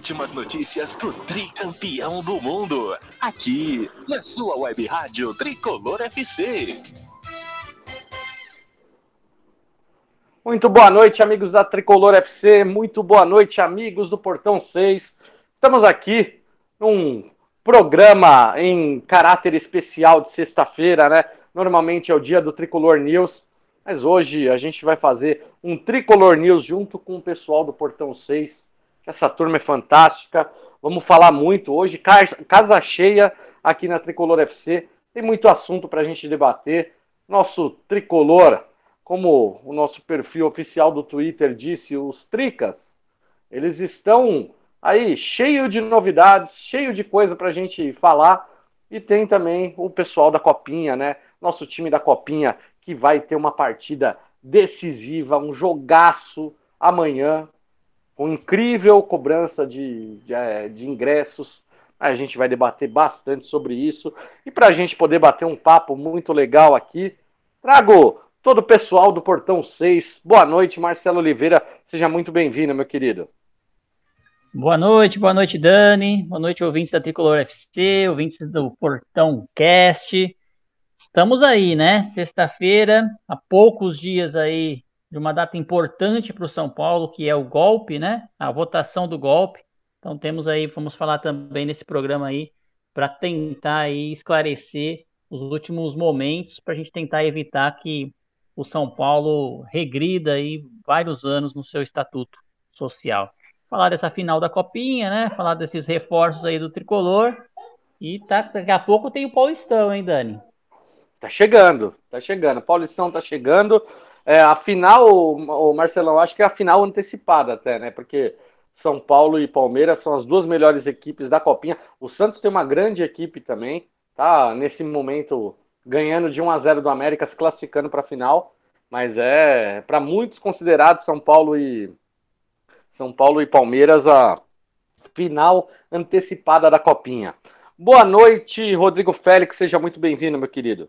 últimas notícias do tricampeão do mundo. Aqui na sua web rádio Tricolor FC. Muito boa noite, amigos da Tricolor FC. Muito boa noite, amigos do Portão 6. Estamos aqui num programa em caráter especial de sexta-feira, né? Normalmente é o dia do Tricolor News, mas hoje a gente vai fazer um Tricolor News junto com o pessoal do Portão 6. Essa turma é fantástica. Vamos falar muito hoje, casa cheia aqui na Tricolor FC. Tem muito assunto para a gente debater. Nosso tricolor como o nosso perfil oficial do Twitter disse, os Tricas, eles estão aí cheio de novidades, cheio de coisa para a gente falar. E tem também o pessoal da Copinha, né? Nosso time da Copinha, que vai ter uma partida decisiva, um jogaço amanhã, com incrível cobrança de, de, é, de ingressos. A gente vai debater bastante sobre isso. E para a gente poder bater um papo muito legal aqui, trago todo o pessoal do Portão 6. Boa noite, Marcelo Oliveira. Seja muito bem-vindo, meu querido. Boa noite, boa noite, Dani. Boa noite, ouvintes da Tricolor FC, ouvintes do Portão Cast. Estamos aí, né? Sexta-feira, há poucos dias aí de uma data importante para o São Paulo, que é o golpe, né? A votação do golpe. Então temos aí, vamos falar também nesse programa aí para tentar aí esclarecer os últimos momentos para a gente tentar evitar que o São Paulo regrida aí vários anos no seu estatuto social. Falar dessa final da Copinha, né? Falar desses reforços aí do tricolor. E tá, daqui a pouco tem o Paulistão, hein, Dani? Tá chegando, tá chegando. Paulistão tá chegando. É, a final, o Marcelão, acho que é a final antecipada até, né? Porque São Paulo e Palmeiras são as duas melhores equipes da Copinha. O Santos tem uma grande equipe também, tá? Nesse momento ganhando de 1 a 0 do América, se classificando para a final, mas é para muitos considerado São Paulo e São Paulo e Palmeiras a final antecipada da Copinha. Boa noite, Rodrigo Félix, seja muito bem-vindo, meu querido.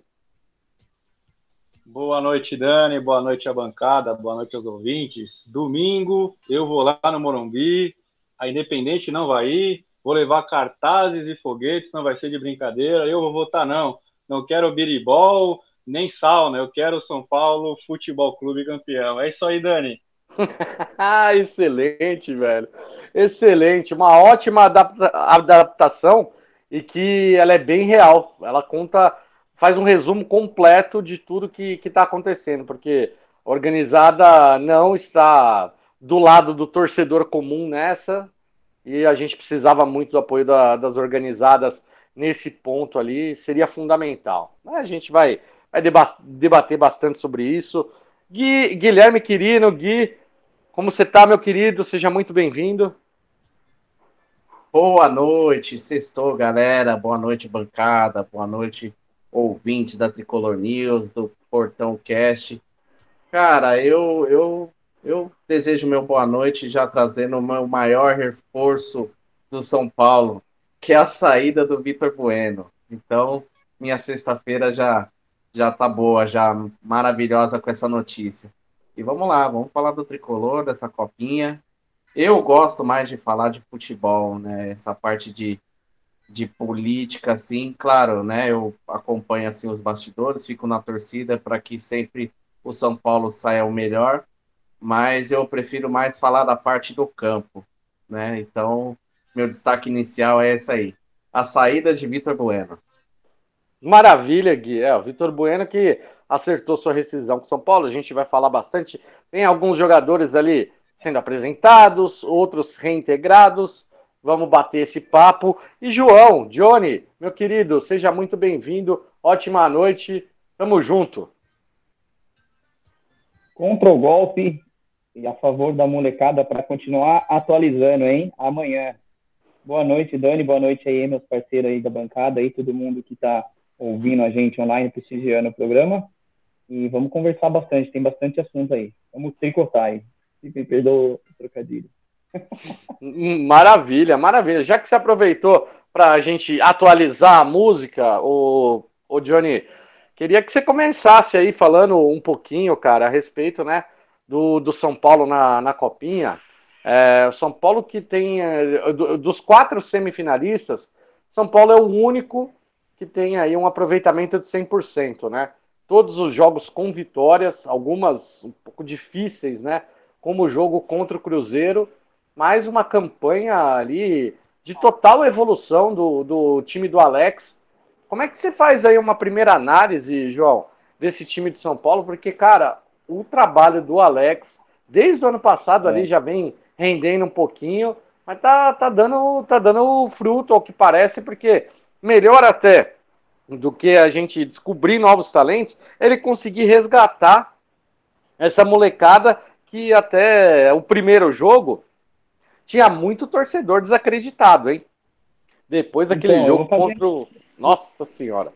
Boa noite, Dani. Boa noite à bancada. Boa noite aos ouvintes. Domingo, eu vou lá no Morumbi. A Independente não vai ir. Vou levar cartazes e foguetes. Não vai ser de brincadeira. Eu vou votar não não quero biribol, nem sauna, eu quero São Paulo Futebol Clube campeão. É isso aí, Dani. Excelente, velho. Excelente. Uma ótima adapta adaptação e que ela é bem real. Ela conta, faz um resumo completo de tudo que está acontecendo, porque organizada não está do lado do torcedor comum nessa, e a gente precisava muito do apoio da, das organizadas nesse ponto ali seria fundamental. A gente vai, vai debater bastante sobre isso. Gui, Guilherme Quirino, Gui, como você está, meu querido? Seja muito bem-vindo. Boa noite, sextou, galera. Boa noite, bancada. Boa noite, ouvintes da Tricolor News, do Portão Cast. Cara, eu, eu, eu desejo meu boa noite já trazendo o meu maior reforço do São Paulo, que é a saída do Vitor Bueno. Então, minha sexta-feira já já tá boa, já maravilhosa com essa notícia. E vamos lá, vamos falar do tricolor, dessa copinha. Eu gosto mais de falar de futebol, né? Essa parte de, de política, assim, claro, né? Eu acompanho assim os bastidores, fico na torcida para que sempre o São Paulo saia o melhor, mas eu prefiro mais falar da parte do campo, né? Então, meu destaque inicial é essa aí. A saída de Vitor Bueno. Maravilha, Gui. É, o Vitor Bueno que acertou sua rescisão com São Paulo. A gente vai falar bastante. Tem alguns jogadores ali sendo apresentados, outros reintegrados. Vamos bater esse papo. E João, Johnny, meu querido, seja muito bem-vindo. Ótima noite. Tamo junto. Contra o golpe e a favor da molecada para continuar atualizando, hein? Amanhã. Boa noite, Dani. Boa noite aí, meus parceiros aí da bancada, aí, todo mundo que está ouvindo a gente online, prestigiando o programa. E vamos conversar bastante, tem bastante assunto aí. Vamos tricotar aí. Me perdoa o trocadilho. Hum, maravilha, maravilha. Já que você aproveitou para a gente atualizar a música, o, o Johnny, queria que você começasse aí falando um pouquinho, cara, a respeito, né, do, do São Paulo na, na Copinha. É, São Paulo que tem, é, dos quatro semifinalistas, São Paulo é o único que tem aí um aproveitamento de 100%, né? Todos os jogos com vitórias, algumas um pouco difíceis, né? Como o jogo contra o Cruzeiro, mais uma campanha ali de total evolução do, do time do Alex. Como é que você faz aí uma primeira análise, João, desse time de São Paulo? Porque, cara, o trabalho do Alex, desde o ano passado é. ali, já vem rendendo um pouquinho, mas tá, tá, dando, tá dando fruto, ao que parece, porque melhor até do que a gente descobrir novos talentos, ele conseguir resgatar essa molecada que até o primeiro jogo tinha muito torcedor desacreditado, hein? Depois daquele então, jogo fazer... contra o. Nossa Senhora!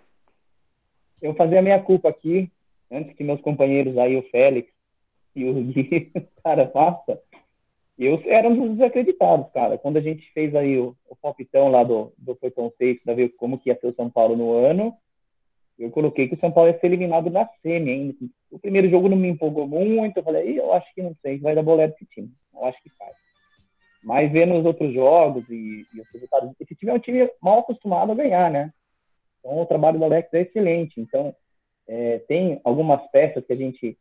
Eu vou fazer a minha culpa aqui, antes que meus companheiros aí, o Félix e o Gui, cara, faça. Eu era um dos desacreditados, cara. Quando a gente fez aí o, o palpitão lá do, do Portão 6 para ver como que ia ser o São Paulo no ano, eu coloquei que o São Paulo ia ser eliminado na semi ainda. O primeiro jogo não me empolgou muito, eu falei, eu acho que não sei, vai dar boleto esse time. Eu acho que faz. Mas vendo os outros jogos e, e os resultados, esse time é um time mal acostumado a ganhar, né? Então o trabalho do Alex é excelente. Então é, tem algumas peças que a gente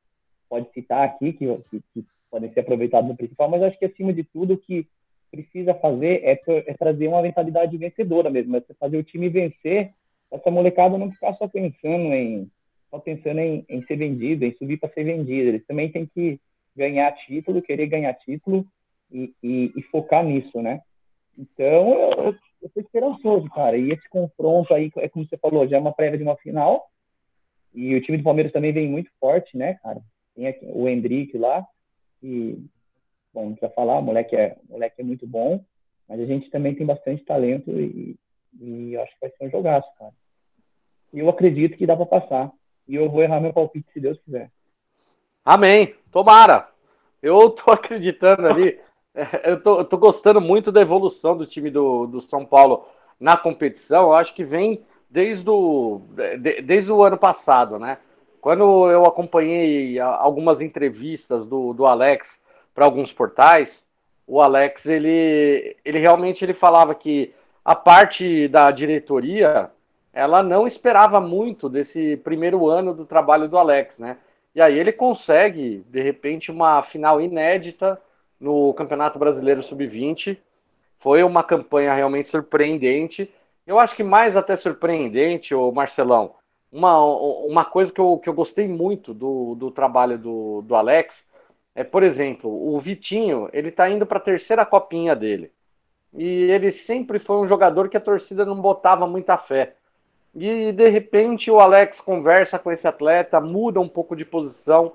pode citar aqui que, que, que, podem ser aproveitadas no principal, mas acho que acima de tudo o que precisa fazer é, é trazer uma mentalidade vencedora mesmo, é fazer o time vencer, essa molecada não ficar só pensando em só pensando em, em ser vendido, em subir para ser vendido. Eles também têm que ganhar título, querer ganhar título e, e, e focar nisso, né? Então, eu, eu tô esperançoso, cara. E esse confronto aí, é como você falou, já é uma prévia de uma final. E o time do Palmeiras também vem muito forte, né, cara? Tem aqui, o Hendrick lá, e, bom, não precisa falar, o moleque é, o moleque é muito bom, mas a gente também tem bastante talento e, e acho que vai ser um jogaço, cara. E eu acredito que dá para passar. E eu vou errar meu palpite se Deus quiser. Amém. Tomara. Eu tô acreditando ali. Eu tô, eu tô gostando muito da evolução do time do, do São Paulo na competição. Eu acho que vem desde o, de, desde o ano passado, né? Quando eu acompanhei algumas entrevistas do, do Alex para alguns portais, o Alex ele, ele realmente ele falava que a parte da diretoria ela não esperava muito desse primeiro ano do trabalho do Alex, né? E aí ele consegue de repente uma final inédita no Campeonato Brasileiro Sub-20. Foi uma campanha realmente surpreendente. Eu acho que mais até surpreendente, o Marcelão, uma, uma coisa que eu, que eu gostei muito do, do trabalho do, do Alex é, por exemplo, o Vitinho, ele tá indo para a terceira copinha dele. E ele sempre foi um jogador que a torcida não botava muita fé. E de repente o Alex conversa com esse atleta, muda um pouco de posição,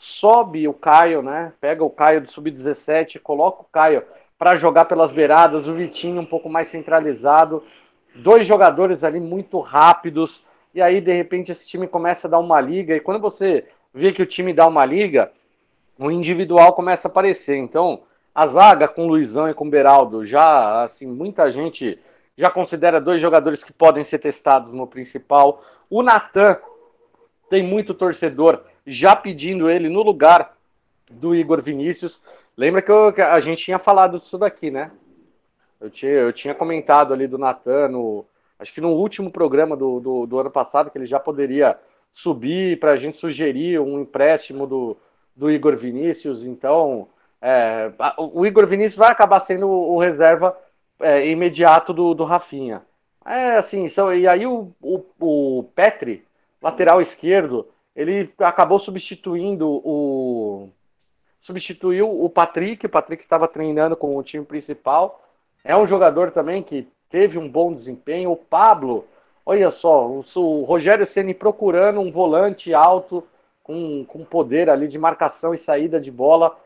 sobe o Caio, né? Pega o Caio do sub-17, coloca o Caio para jogar pelas beiradas, o Vitinho um pouco mais centralizado, dois jogadores ali muito rápidos, e aí de repente esse time começa a dar uma liga, e quando você vê que o time dá uma liga, o individual começa a aparecer. Então, a zaga com Luizão e com Beraldo, já assim, muita gente já considera dois jogadores que podem ser testados no principal. O Natan tem muito torcedor já pedindo ele no lugar do Igor Vinícius. Lembra que, eu, que a gente tinha falado disso daqui, né? Eu tinha, eu tinha comentado ali do Natan acho que no último programa do, do, do ano passado, que ele já poderia subir para a gente sugerir um empréstimo do, do Igor Vinícius. Então, é, o Igor Vinícius vai acabar sendo o reserva é, imediato do, do Rafinha. É assim, são, e aí o, o, o Petri, lateral esquerdo, ele acabou substituindo o. Substituiu o Patrick, o Patrick estava treinando com o time principal. É um jogador também que teve um bom desempenho. O Pablo, olha só, o, o Rogério Ceni procurando um volante alto com, com poder ali de marcação e saída de bola.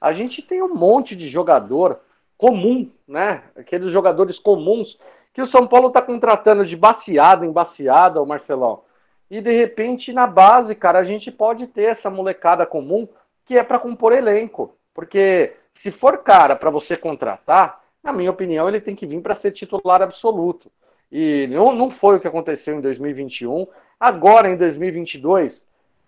A gente tem um monte de jogador comum, né? Aqueles jogadores comuns que o São Paulo está contratando de baseada em baseada, o Marcelão. E de repente na base, cara, a gente pode ter essa molecada comum que é para compor elenco. Porque se for cara para você contratar, na minha opinião, ele tem que vir para ser titular absoluto. E não, não foi o que aconteceu em 2021. Agora, em 2022,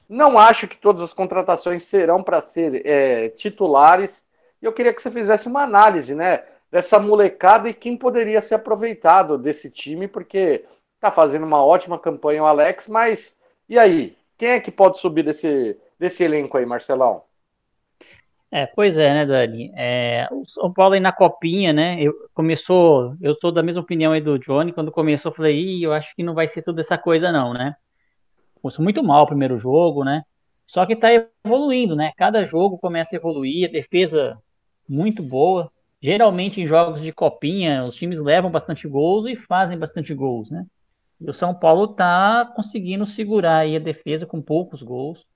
não acho que todas as contratações serão para ser é, titulares. E eu queria que você fizesse uma análise, né? Dessa molecada e quem poderia ser aproveitado desse time, porque tá fazendo uma ótima campanha o Alex, mas e aí? Quem é que pode subir desse, desse elenco aí, Marcelão? É, pois é, né, Dani? É, o São Paulo aí na copinha, né? Eu, começou, eu sou da mesma opinião aí do Johnny. Quando começou, eu falei, Ih, eu acho que não vai ser tudo essa coisa, não, né? Começou muito mal o primeiro jogo, né? Só que tá evoluindo, né? Cada jogo começa a evoluir, a defesa muito boa. Geralmente em jogos de copinha, os times levam bastante gols e fazem bastante gols, né? E o São Paulo tá conseguindo segurar aí a defesa com poucos gols.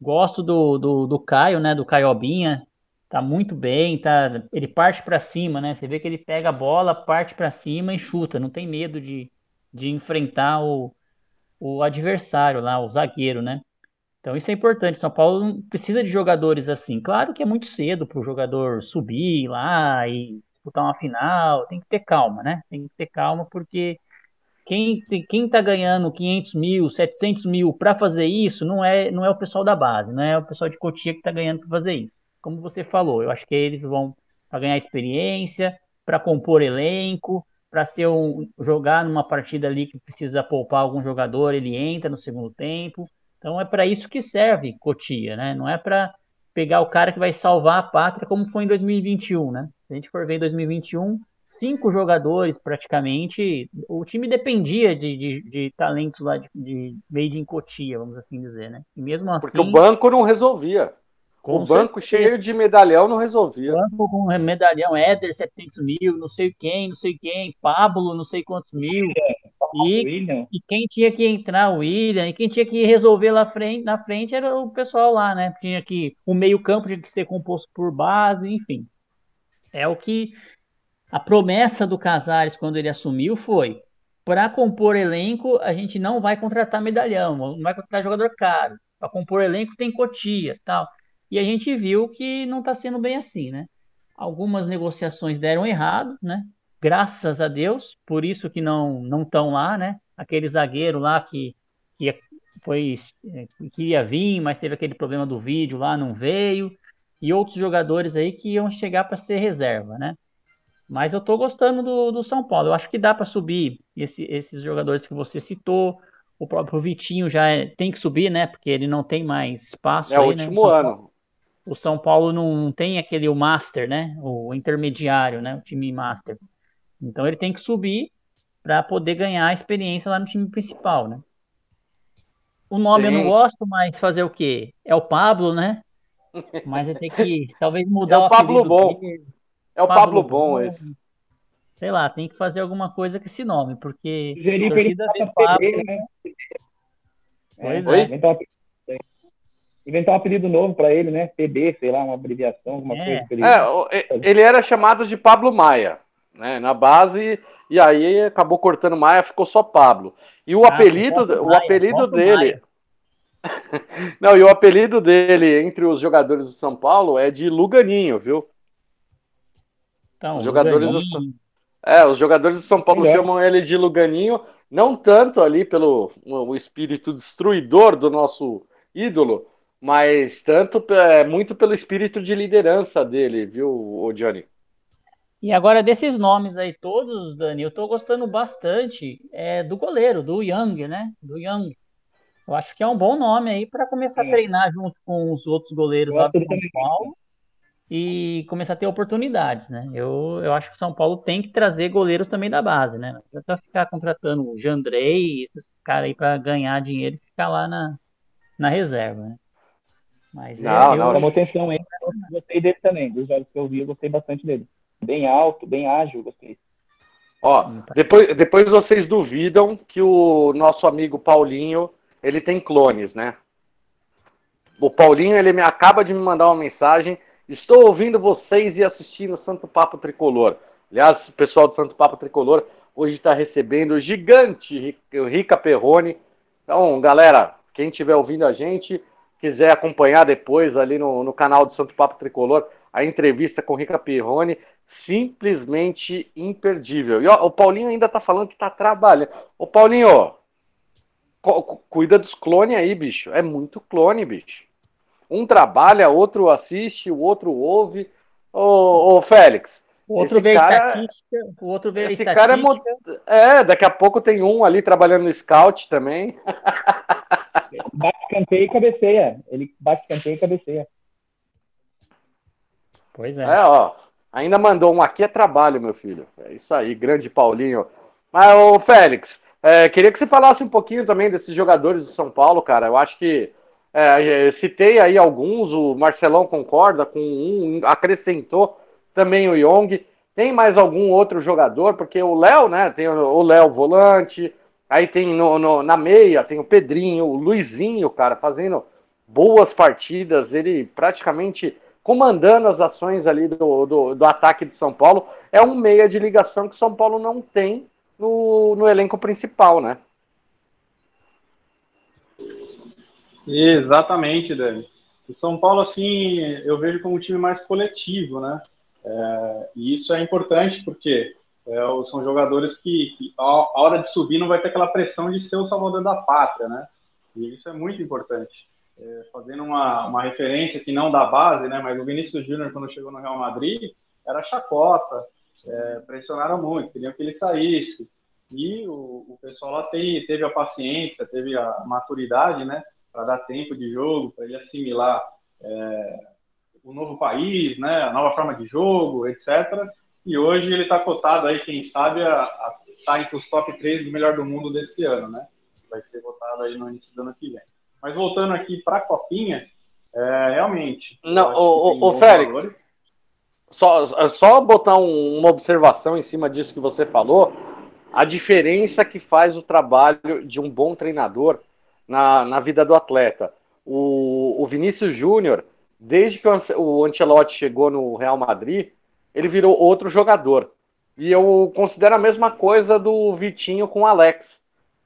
Gosto do, do, do Caio, né? Do Caiobinha. Tá muito bem, tá, ele parte para cima, né? Você vê que ele pega a bola, parte para cima e chuta, não tem medo de, de enfrentar o, o adversário lá, o zagueiro, né? Então isso é importante. São Paulo precisa de jogadores assim. Claro que é muito cedo para o jogador subir lá e disputar uma final. Tem que ter calma, né? Tem que ter calma porque quem quem está ganhando 500 mil, 700 mil para fazer isso não é não é o pessoal da base, não é o pessoal de Cotia que está ganhando para fazer isso. Como você falou, eu acho que eles vão para ganhar experiência, para compor elenco, para ser um jogar numa partida ali que precisa poupar algum jogador, ele entra no segundo tempo. Então é para isso que serve Cotia, né? Não é para pegar o cara que vai salvar a pátria como foi em 2021, né? Se a gente for ver em 2021, cinco jogadores praticamente. O time dependia de, de, de talentos lá de, de made in Cotia, vamos assim dizer, né? E mesmo assim. Porque o banco não resolvia. O banco certeza. cheio de medalhão não resolvia. O banco com medalhão, Éder 700 mil, não sei quem, não sei quem, Pablo, não sei quantos mil. E, e quem tinha que entrar, o William, e quem tinha que resolver lá frente, na frente era o pessoal lá, né? Tinha que. O meio-campo tinha que ser composto por base, enfim. É o que a promessa do Casares quando ele assumiu foi: para compor elenco, a gente não vai contratar medalhão, não vai contratar jogador caro. Para compor elenco tem cotia, tal. E a gente viu que não está sendo bem assim, né? Algumas negociações deram errado, né? Graças a Deus, por isso que não não estão lá, né? Aquele zagueiro lá que, que foi que ia vir, mas teve aquele problema do vídeo lá, não veio. E outros jogadores aí que iam chegar para ser reserva, né? Mas eu estou gostando do, do São Paulo. Eu acho que dá para subir esse, esses jogadores que você citou. O próprio Vitinho já é, tem que subir, né? Porque ele não tem mais espaço. É o né? último o ano. Paulo, o São Paulo não tem aquele o Master, né? O intermediário, né? O time Master. Então ele tem que subir para poder ganhar experiência lá no time principal, né? O nome Sim. eu não gosto, mas fazer o quê? É o Pablo, né? Mas ele tem que talvez mudar é o, o Pablo bom. Dele. É o Pablo, Pablo Bom esse. Sei lá, tem que fazer alguma coisa com esse nome, porque a torcida vê Pablo... Né? Pois é. é. Inventar, um, apelido novo para ele, né? PD, sei lá, uma abreviação, alguma é. coisa. Ele... É, ele era chamado de Pablo Maia, né? Na base, e aí acabou cortando Maia, ficou só Pablo. E o ah, apelido, o Maia, apelido dele... Não, e o apelido dele entre os jogadores do São Paulo é de Luganinho, viu? Então, os jogadores do, é, os jogadores do São Paulo chamam ele de Luganinho, não tanto ali pelo o espírito destruidor do nosso ídolo, mas tanto é, muito pelo espírito de liderança dele, viu, o Johnny? E agora desses nomes aí todos, Dani, eu tô gostando bastante é, do goleiro, do Young, né? Do Young. Eu acho que é um bom nome aí para começar é. a treinar junto com os outros goleiros lá do São Paulo e começar a ter oportunidades, né? Eu, eu acho que o São Paulo tem que trazer goleiros também da base, né? Não ficar contratando o Jandrei, esses caras aí para ganhar dinheiro e ficar lá na, na reserva, né? Mas não, eu, não, chamou atenção hein? gostei dele também, dos jogos que eu vi, eu gostei bastante dele. Bem alto, bem ágil, gostei. Ó, depois, depois vocês duvidam que o nosso amigo Paulinho, ele tem clones, né? O Paulinho, ele me acaba de me mandar uma mensagem Estou ouvindo vocês e assistindo Santo Papo Tricolor. Aliás, o pessoal do Santo Papo Tricolor hoje está recebendo o gigante Rica Perrone, Então, galera, quem estiver ouvindo a gente, quiser acompanhar depois ali no, no canal do Santo Papo Tricolor, a entrevista com Rica Pirrone, simplesmente imperdível. E ó, o Paulinho ainda tá falando que tá trabalhando. Ô Paulinho, cuida dos clones aí, bicho. É muito clone, bicho. Um trabalha, outro assiste, o outro ouve. Ô, ô Félix. O outro vê cara, estatística, o outro vê esse cara é, é, daqui a pouco tem um ali trabalhando no scout também. bate canteio e cabeceia. Ele bate canteio e cabeceia. Pois é. É, ó. Ainda mandou um aqui é trabalho, meu filho. É isso aí, grande Paulinho. Mas, ô Félix, é, queria que você falasse um pouquinho também desses jogadores do São Paulo, cara. Eu acho que é, citei aí alguns, o Marcelão concorda com um, acrescentou também o Young. Tem mais algum outro jogador? Porque o Léo, né? Tem o Léo volante, aí tem no, no, na meia, tem o Pedrinho, o Luizinho, cara, fazendo boas partidas. Ele praticamente comandando as ações ali do, do, do ataque de São Paulo, é um meia de ligação que São Paulo não tem no, no elenco principal, né? Exatamente, Dani. O São Paulo, assim, eu vejo como um time mais coletivo, né? É, e isso é importante porque é, são jogadores que, que, a hora de subir, não vai ter aquela pressão de ser o salvador da pátria, né? E isso é muito importante é, fazendo uma, uma referência que não da base, né, mas o Vinícius Júnior, quando chegou no Real Madrid, era chacota, é, pressionaram muito, queriam que ele saísse. E o, o pessoal lá tem, teve a paciência, teve a maturidade, né, para dar tempo de jogo, para ele assimilar é, o novo país, né, a nova forma de jogo, etc. E hoje ele está cotado aí, quem sabe, a estar tá entre os top 3 do melhor do mundo desse ano, né? Vai ser votado aí no início do ano que vem. Mas voltando aqui para a Copinha, é, realmente. Não, o, o, Félix, só, só botar um, uma observação em cima disso que você falou. A diferença que faz o trabalho de um bom treinador na, na vida do atleta. O, o Vinícius Júnior, desde que o Ancelotti chegou no Real Madrid, ele virou outro jogador. E eu considero a mesma coisa do Vitinho com o Alex.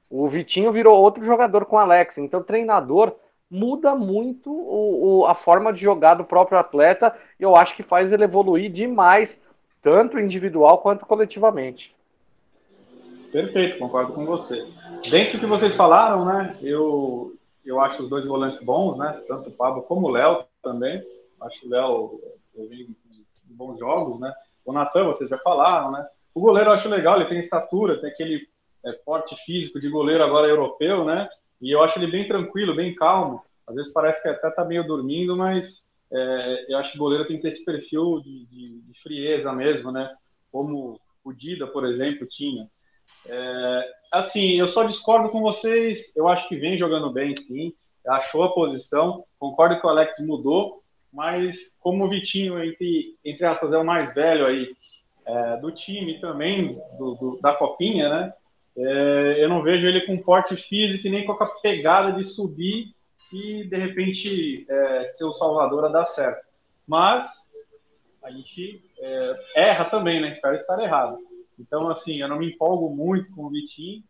O Vitinho virou outro jogador com o Alex. Então, treinador muda muito o, o, a forma de jogar do próprio atleta e eu acho que faz ele evoluir demais, tanto individual quanto coletivamente. Perfeito, concordo com você. Dentro do que vocês falaram, né, eu, eu acho os dois volantes bons, né, tanto o Pablo como o Léo também. Acho o Léo em bons jogos, né. O Natan, vocês já falaram, né. O goleiro eu acho legal, ele tem estatura, tem aquele é, físico de goleiro agora europeu, né? E eu acho ele bem tranquilo, bem calmo. Às vezes parece que até tá meio dormindo, mas é, eu acho que o goleiro tem que ter esse perfil de, de, de frieza mesmo, né? Como o Dida, por exemplo, tinha. É, assim, eu só discordo com vocês. Eu acho que vem jogando bem, sim. Achou a posição. Concordo que o Alex mudou, mas como o Vitinho, entre, entre aspas, é o mais velho aí é, do time também, do, do, da Copinha, né? É, eu não vejo ele com porte físico nem com a pegada de subir e de repente é, ser o salvador a dar certo. Mas a gente é, erra também, né? Espero estar errado. Então, assim, eu não me empolgo muito com o Vitinho,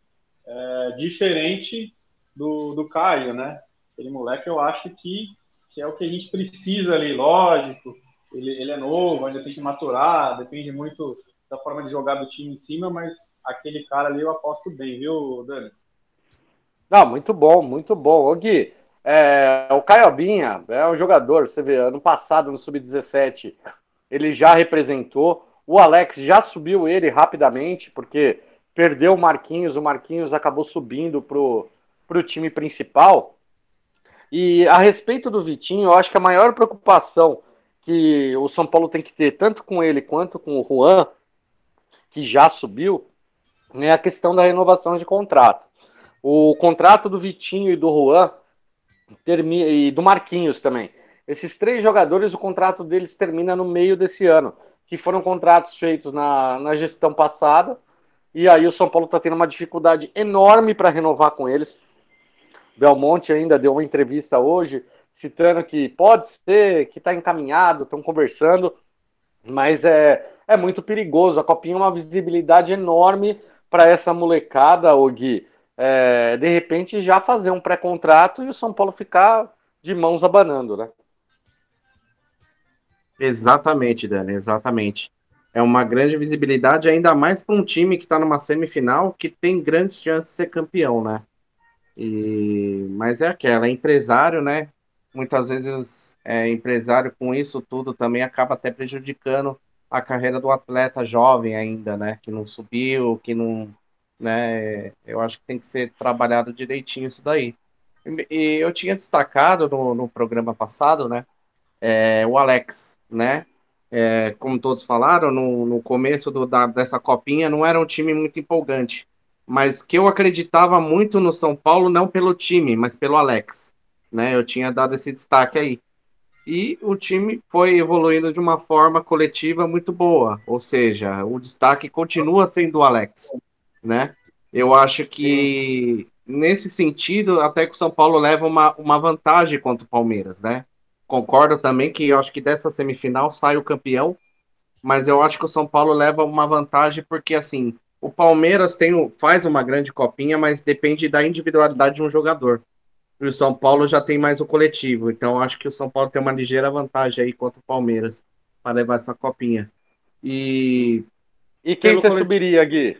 é, diferente do, do Caio, né? Aquele moleque eu acho que, que é o que a gente precisa ali, lógico. Ele, ele é novo, ainda tem que maturar, depende muito da forma de jogar do time em cima, mas aquele cara ali eu aposto bem, viu, Dani? Não, muito bom, muito bom. O Gui, é, o Caiobinha é um jogador, você vê, ano passado no Sub-17 ele já representou, o Alex já subiu ele rapidamente, porque perdeu o Marquinhos, o Marquinhos acabou subindo pro, pro time principal. E a respeito do Vitinho, eu acho que a maior preocupação que o São Paulo tem que ter, tanto com ele quanto com o Juan, que já subiu, é a questão da renovação de contrato. O contrato do Vitinho e do Juan e do Marquinhos também. Esses três jogadores, o contrato deles termina no meio desse ano, que foram contratos feitos na, na gestão passada, e aí o São Paulo está tendo uma dificuldade enorme para renovar com eles. Belmonte ainda deu uma entrevista hoje, citando que pode ser, que está encaminhado, estão conversando, mas é, é muito perigoso. A Copinha é uma visibilidade enorme para essa molecada, o Gui. é, de repente já fazer um pré-contrato e o São Paulo ficar de mãos abanando, né? Exatamente, Dani, exatamente. É uma grande visibilidade, ainda mais para um time que está numa semifinal que tem grandes chances de ser campeão, né? E... Mas é aquela, é empresário, né? Muitas vezes é, empresário com isso tudo também acaba até prejudicando a carreira do atleta jovem ainda, né? Que não subiu, que não. Né? Eu acho que tem que ser trabalhado direitinho isso daí. E eu tinha destacado no, no programa passado, né? É, o Alex, né? É, como todos falaram, no, no começo do, da, dessa copinha não era um time muito empolgante, mas que eu acreditava muito no São Paulo, não pelo time, mas pelo Alex. Né? Eu tinha dado esse destaque aí. E o time foi evoluindo de uma forma coletiva muito boa, ou seja, o destaque continua sendo o Alex. Né? Eu acho que nesse sentido, até que o São Paulo leva uma, uma vantagem contra o Palmeiras, né? Concordo também que eu acho que dessa semifinal sai o campeão, mas eu acho que o São Paulo leva uma vantagem porque assim, o Palmeiras tem, faz uma grande copinha, mas depende da individualidade de um jogador. E o São Paulo já tem mais o coletivo, então eu acho que o São Paulo tem uma ligeira vantagem aí contra o Palmeiras para levar essa copinha. E e quem você subiria, Gui?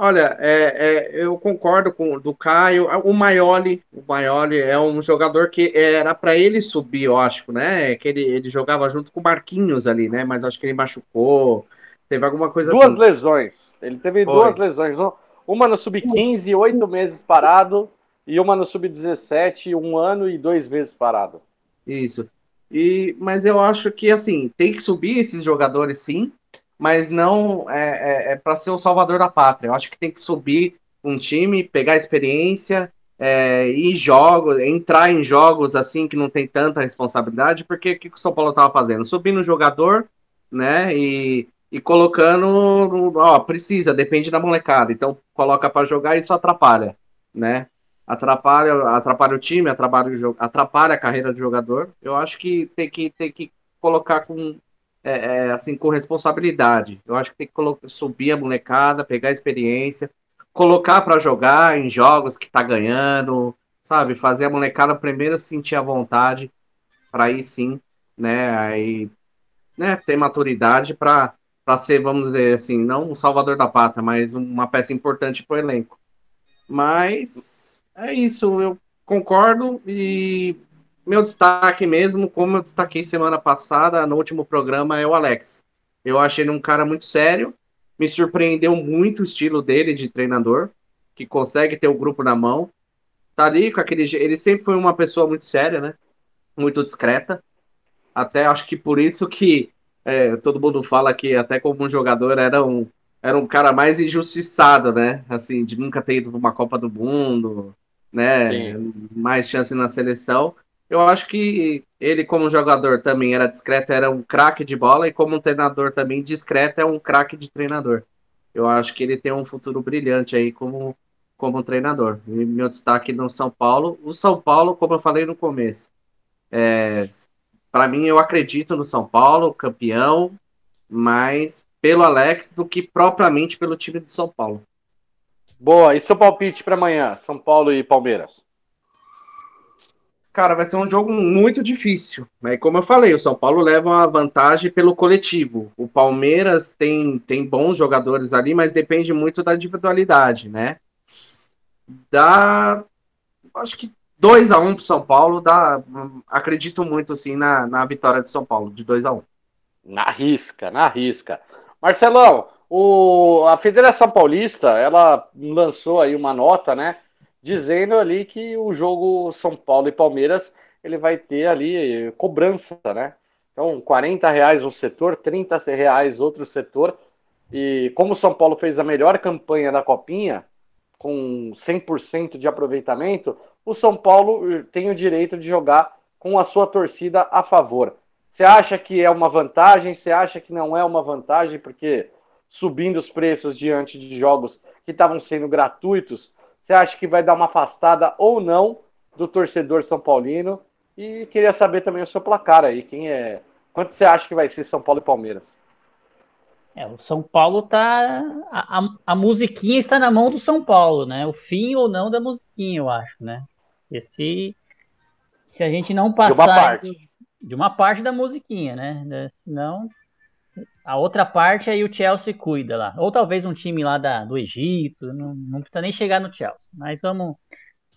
Olha, é, é, eu concordo com o do Caio. O Maioli, o Maioli é um jogador que era para ele subir, eu acho, né? Que ele, ele jogava junto com o Marquinhos ali, né? Mas acho que ele machucou. Teve alguma coisa duas assim. Lesões. Ele teve Foi. duas lesões. Uma no sub-15, oito meses parado, e uma no sub-17, um ano e dois meses parado. Isso. E, mas eu acho que assim, tem que subir esses jogadores sim, mas não é, é, é para ser o salvador da pátria. Eu acho que tem que subir um time, pegar experiência, é, ir jogos, entrar em jogos assim que não tem tanta responsabilidade, porque o que o São Paulo estava fazendo? Subindo o jogador, né? E, e colocando, ó, precisa, depende da molecada. Então coloca para jogar e isso atrapalha, né? Atrapalha, atrapalha o time, atrapalha, o, atrapalha a carreira do jogador. Eu acho que tem que, tem que colocar com é, é, assim, com responsabilidade. Eu acho que tem que colocar, subir a molecada, pegar a experiência, colocar para jogar em jogos que tá ganhando, sabe? Fazer a molecada primeiro sentir a vontade, para aí sim, né? Aí, né, ter maturidade para ser, vamos dizer assim, não um salvador da pátria, mas uma peça importante para o elenco. Mas é isso, eu concordo e meu destaque mesmo, como eu destaquei semana passada, no último programa, é o Alex. Eu achei ele um cara muito sério, me surpreendeu muito o estilo dele de treinador, que consegue ter o grupo na mão. Tá ali com aquele. Ele sempre foi uma pessoa muito séria, né? Muito discreta. Até acho que por isso que é, todo mundo fala que, até como um jogador, era um, era um cara mais injustiçado, né? Assim, de nunca ter ido para uma Copa do Mundo, né? Sim. Mais chance na seleção. Eu acho que ele, como jogador, também era discreto, era um craque de bola, e como treinador também discreto, é um craque de treinador. Eu acho que ele tem um futuro brilhante aí como, como treinador. E meu destaque no São Paulo. O São Paulo, como eu falei no começo, é, para mim, eu acredito no São Paulo, campeão, mais pelo Alex do que propriamente pelo time do São Paulo. Boa, e seu palpite para amanhã, São Paulo e Palmeiras? Cara, vai ser um jogo muito difícil. Né? Como eu falei, o São Paulo leva uma vantagem pelo coletivo. O Palmeiras tem, tem bons jogadores ali, mas depende muito da individualidade, né? Dá. Acho que 2 a 1 um pro São Paulo, dá. Acredito muito, assim, na, na vitória de São Paulo, de 2 a 1 um. Na risca, na risca. Marcelão, o, a Federação Paulista, ela lançou aí uma nota, né? Dizendo ali que o jogo São Paulo e Palmeiras ele vai ter ali cobrança, né? Então, 40 reais um setor, 30 reais outro setor. E como o São Paulo fez a melhor campanha da Copinha, com 100% de aproveitamento, o São Paulo tem o direito de jogar com a sua torcida a favor. Você acha que é uma vantagem? Você acha que não é uma vantagem? Porque subindo os preços diante de jogos que estavam sendo gratuitos, você acha que vai dar uma afastada ou não do torcedor São Paulino? E queria saber também o seu placar aí. Quem é. Quanto você acha que vai ser São Paulo e Palmeiras? É, o São Paulo tá. A, a, a, musiquinha está na mão do São Paulo, né? O fim ou não da musiquinha, eu acho, né? Esse, se a gente não passar. De uma parte. De uma parte da musiquinha, né? Senão. A outra parte aí o Chelsea cuida lá. Ou talvez um time lá da, do Egito. Não, não precisa nem chegar no Chelsea. Mas vamos,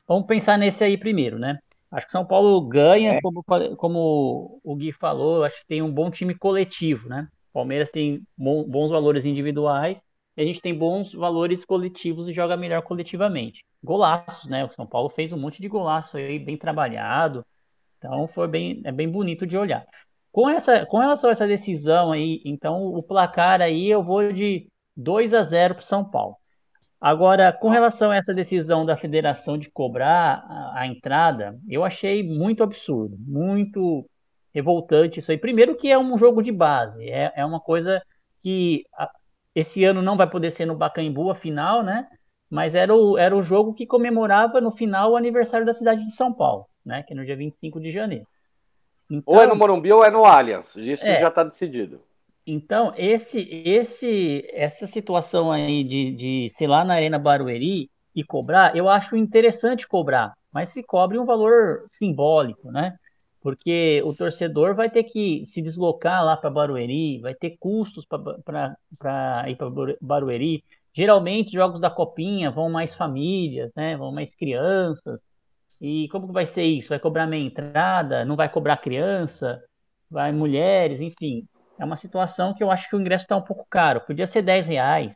vamos pensar nesse aí primeiro, né? Acho que o São Paulo ganha, é. como, como o Gui falou, acho que tem um bom time coletivo, né? Palmeiras tem bons valores individuais e a gente tem bons valores coletivos e joga melhor coletivamente. Golaços, né? O São Paulo fez um monte de golaço aí, bem trabalhado. Então foi bem, é bem bonito de olhar. Com, essa, com relação a essa decisão aí, então o placar aí eu vou de 2 a 0 para o São Paulo. Agora, com relação a essa decisão da federação de cobrar a, a entrada, eu achei muito absurdo, muito revoltante isso aí. Primeiro que é um jogo de base, é, é uma coisa que a, esse ano não vai poder ser no Bacaembu a final, né? Mas era o, era o jogo que comemorava no final o aniversário da cidade de São Paulo, né? Que é no dia 25 de janeiro. Então, ou é no Morumbi ou é no Allianz. Isso é, já está decidido. Então, esse, esse, essa situação aí de, de, sei lá, na Arena Barueri e cobrar, eu acho interessante cobrar, mas se cobre um valor simbólico, né? porque o torcedor vai ter que se deslocar lá para Barueri, vai ter custos para ir para Barueri. Geralmente, jogos da Copinha vão mais famílias, né? vão mais crianças. E como que vai ser isso? Vai cobrar meia entrada? Não vai cobrar criança? Vai mulheres? Enfim, é uma situação que eu acho que o ingresso está um pouco caro. Podia ser 10 reais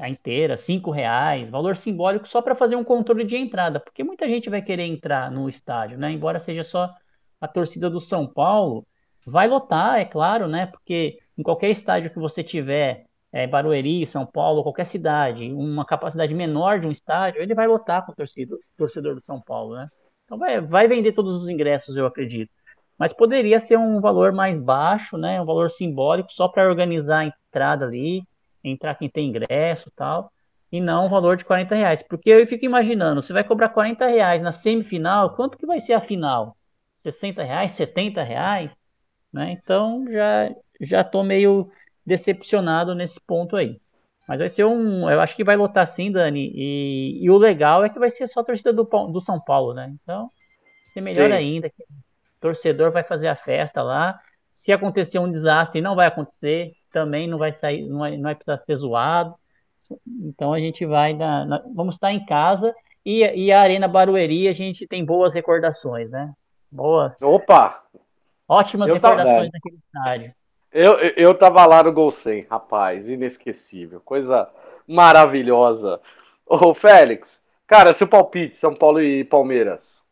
a inteira, 5 reais, valor simbólico só para fazer um controle de entrada, porque muita gente vai querer entrar no estádio, né? Embora seja só a torcida do São Paulo vai lotar, é claro, né? Porque em qualquer estádio que você tiver, é, Barueri, São Paulo, qualquer cidade, uma capacidade menor de um estádio, ele vai lotar com o torcedor, torcedor do São Paulo, né? Então vai, vai vender todos os ingressos, eu acredito. Mas poderia ser um valor mais baixo, né? Um valor simbólico só para organizar a entrada ali, entrar quem tem ingresso tal, e não um valor de 40 reais. Porque eu fico imaginando, você vai cobrar 40 reais na semifinal, quanto que vai ser a final? 60 reais, 70 reais, né? Então já já tô meio decepcionado nesse ponto aí. Mas vai ser um, eu acho que vai lotar sim, Dani. E, e o legal é que vai ser só a torcida do, do São Paulo, né? Então, vai ser melhor sim. ainda. Que o torcedor vai fazer a festa lá. Se acontecer um desastre, não vai acontecer, também não vai sair, não vai, não vai precisar ser zoado. Então a gente vai, na, na, vamos estar em casa e, e a Arena Barueri a gente tem boas recordações, né? Boa. Opa! Ótimas eu recordações naquele estádio. Eu, eu tava lá no Gol 100, rapaz, inesquecível. Coisa maravilhosa. Ô, Félix, cara, seu palpite, São Paulo e Palmeiras.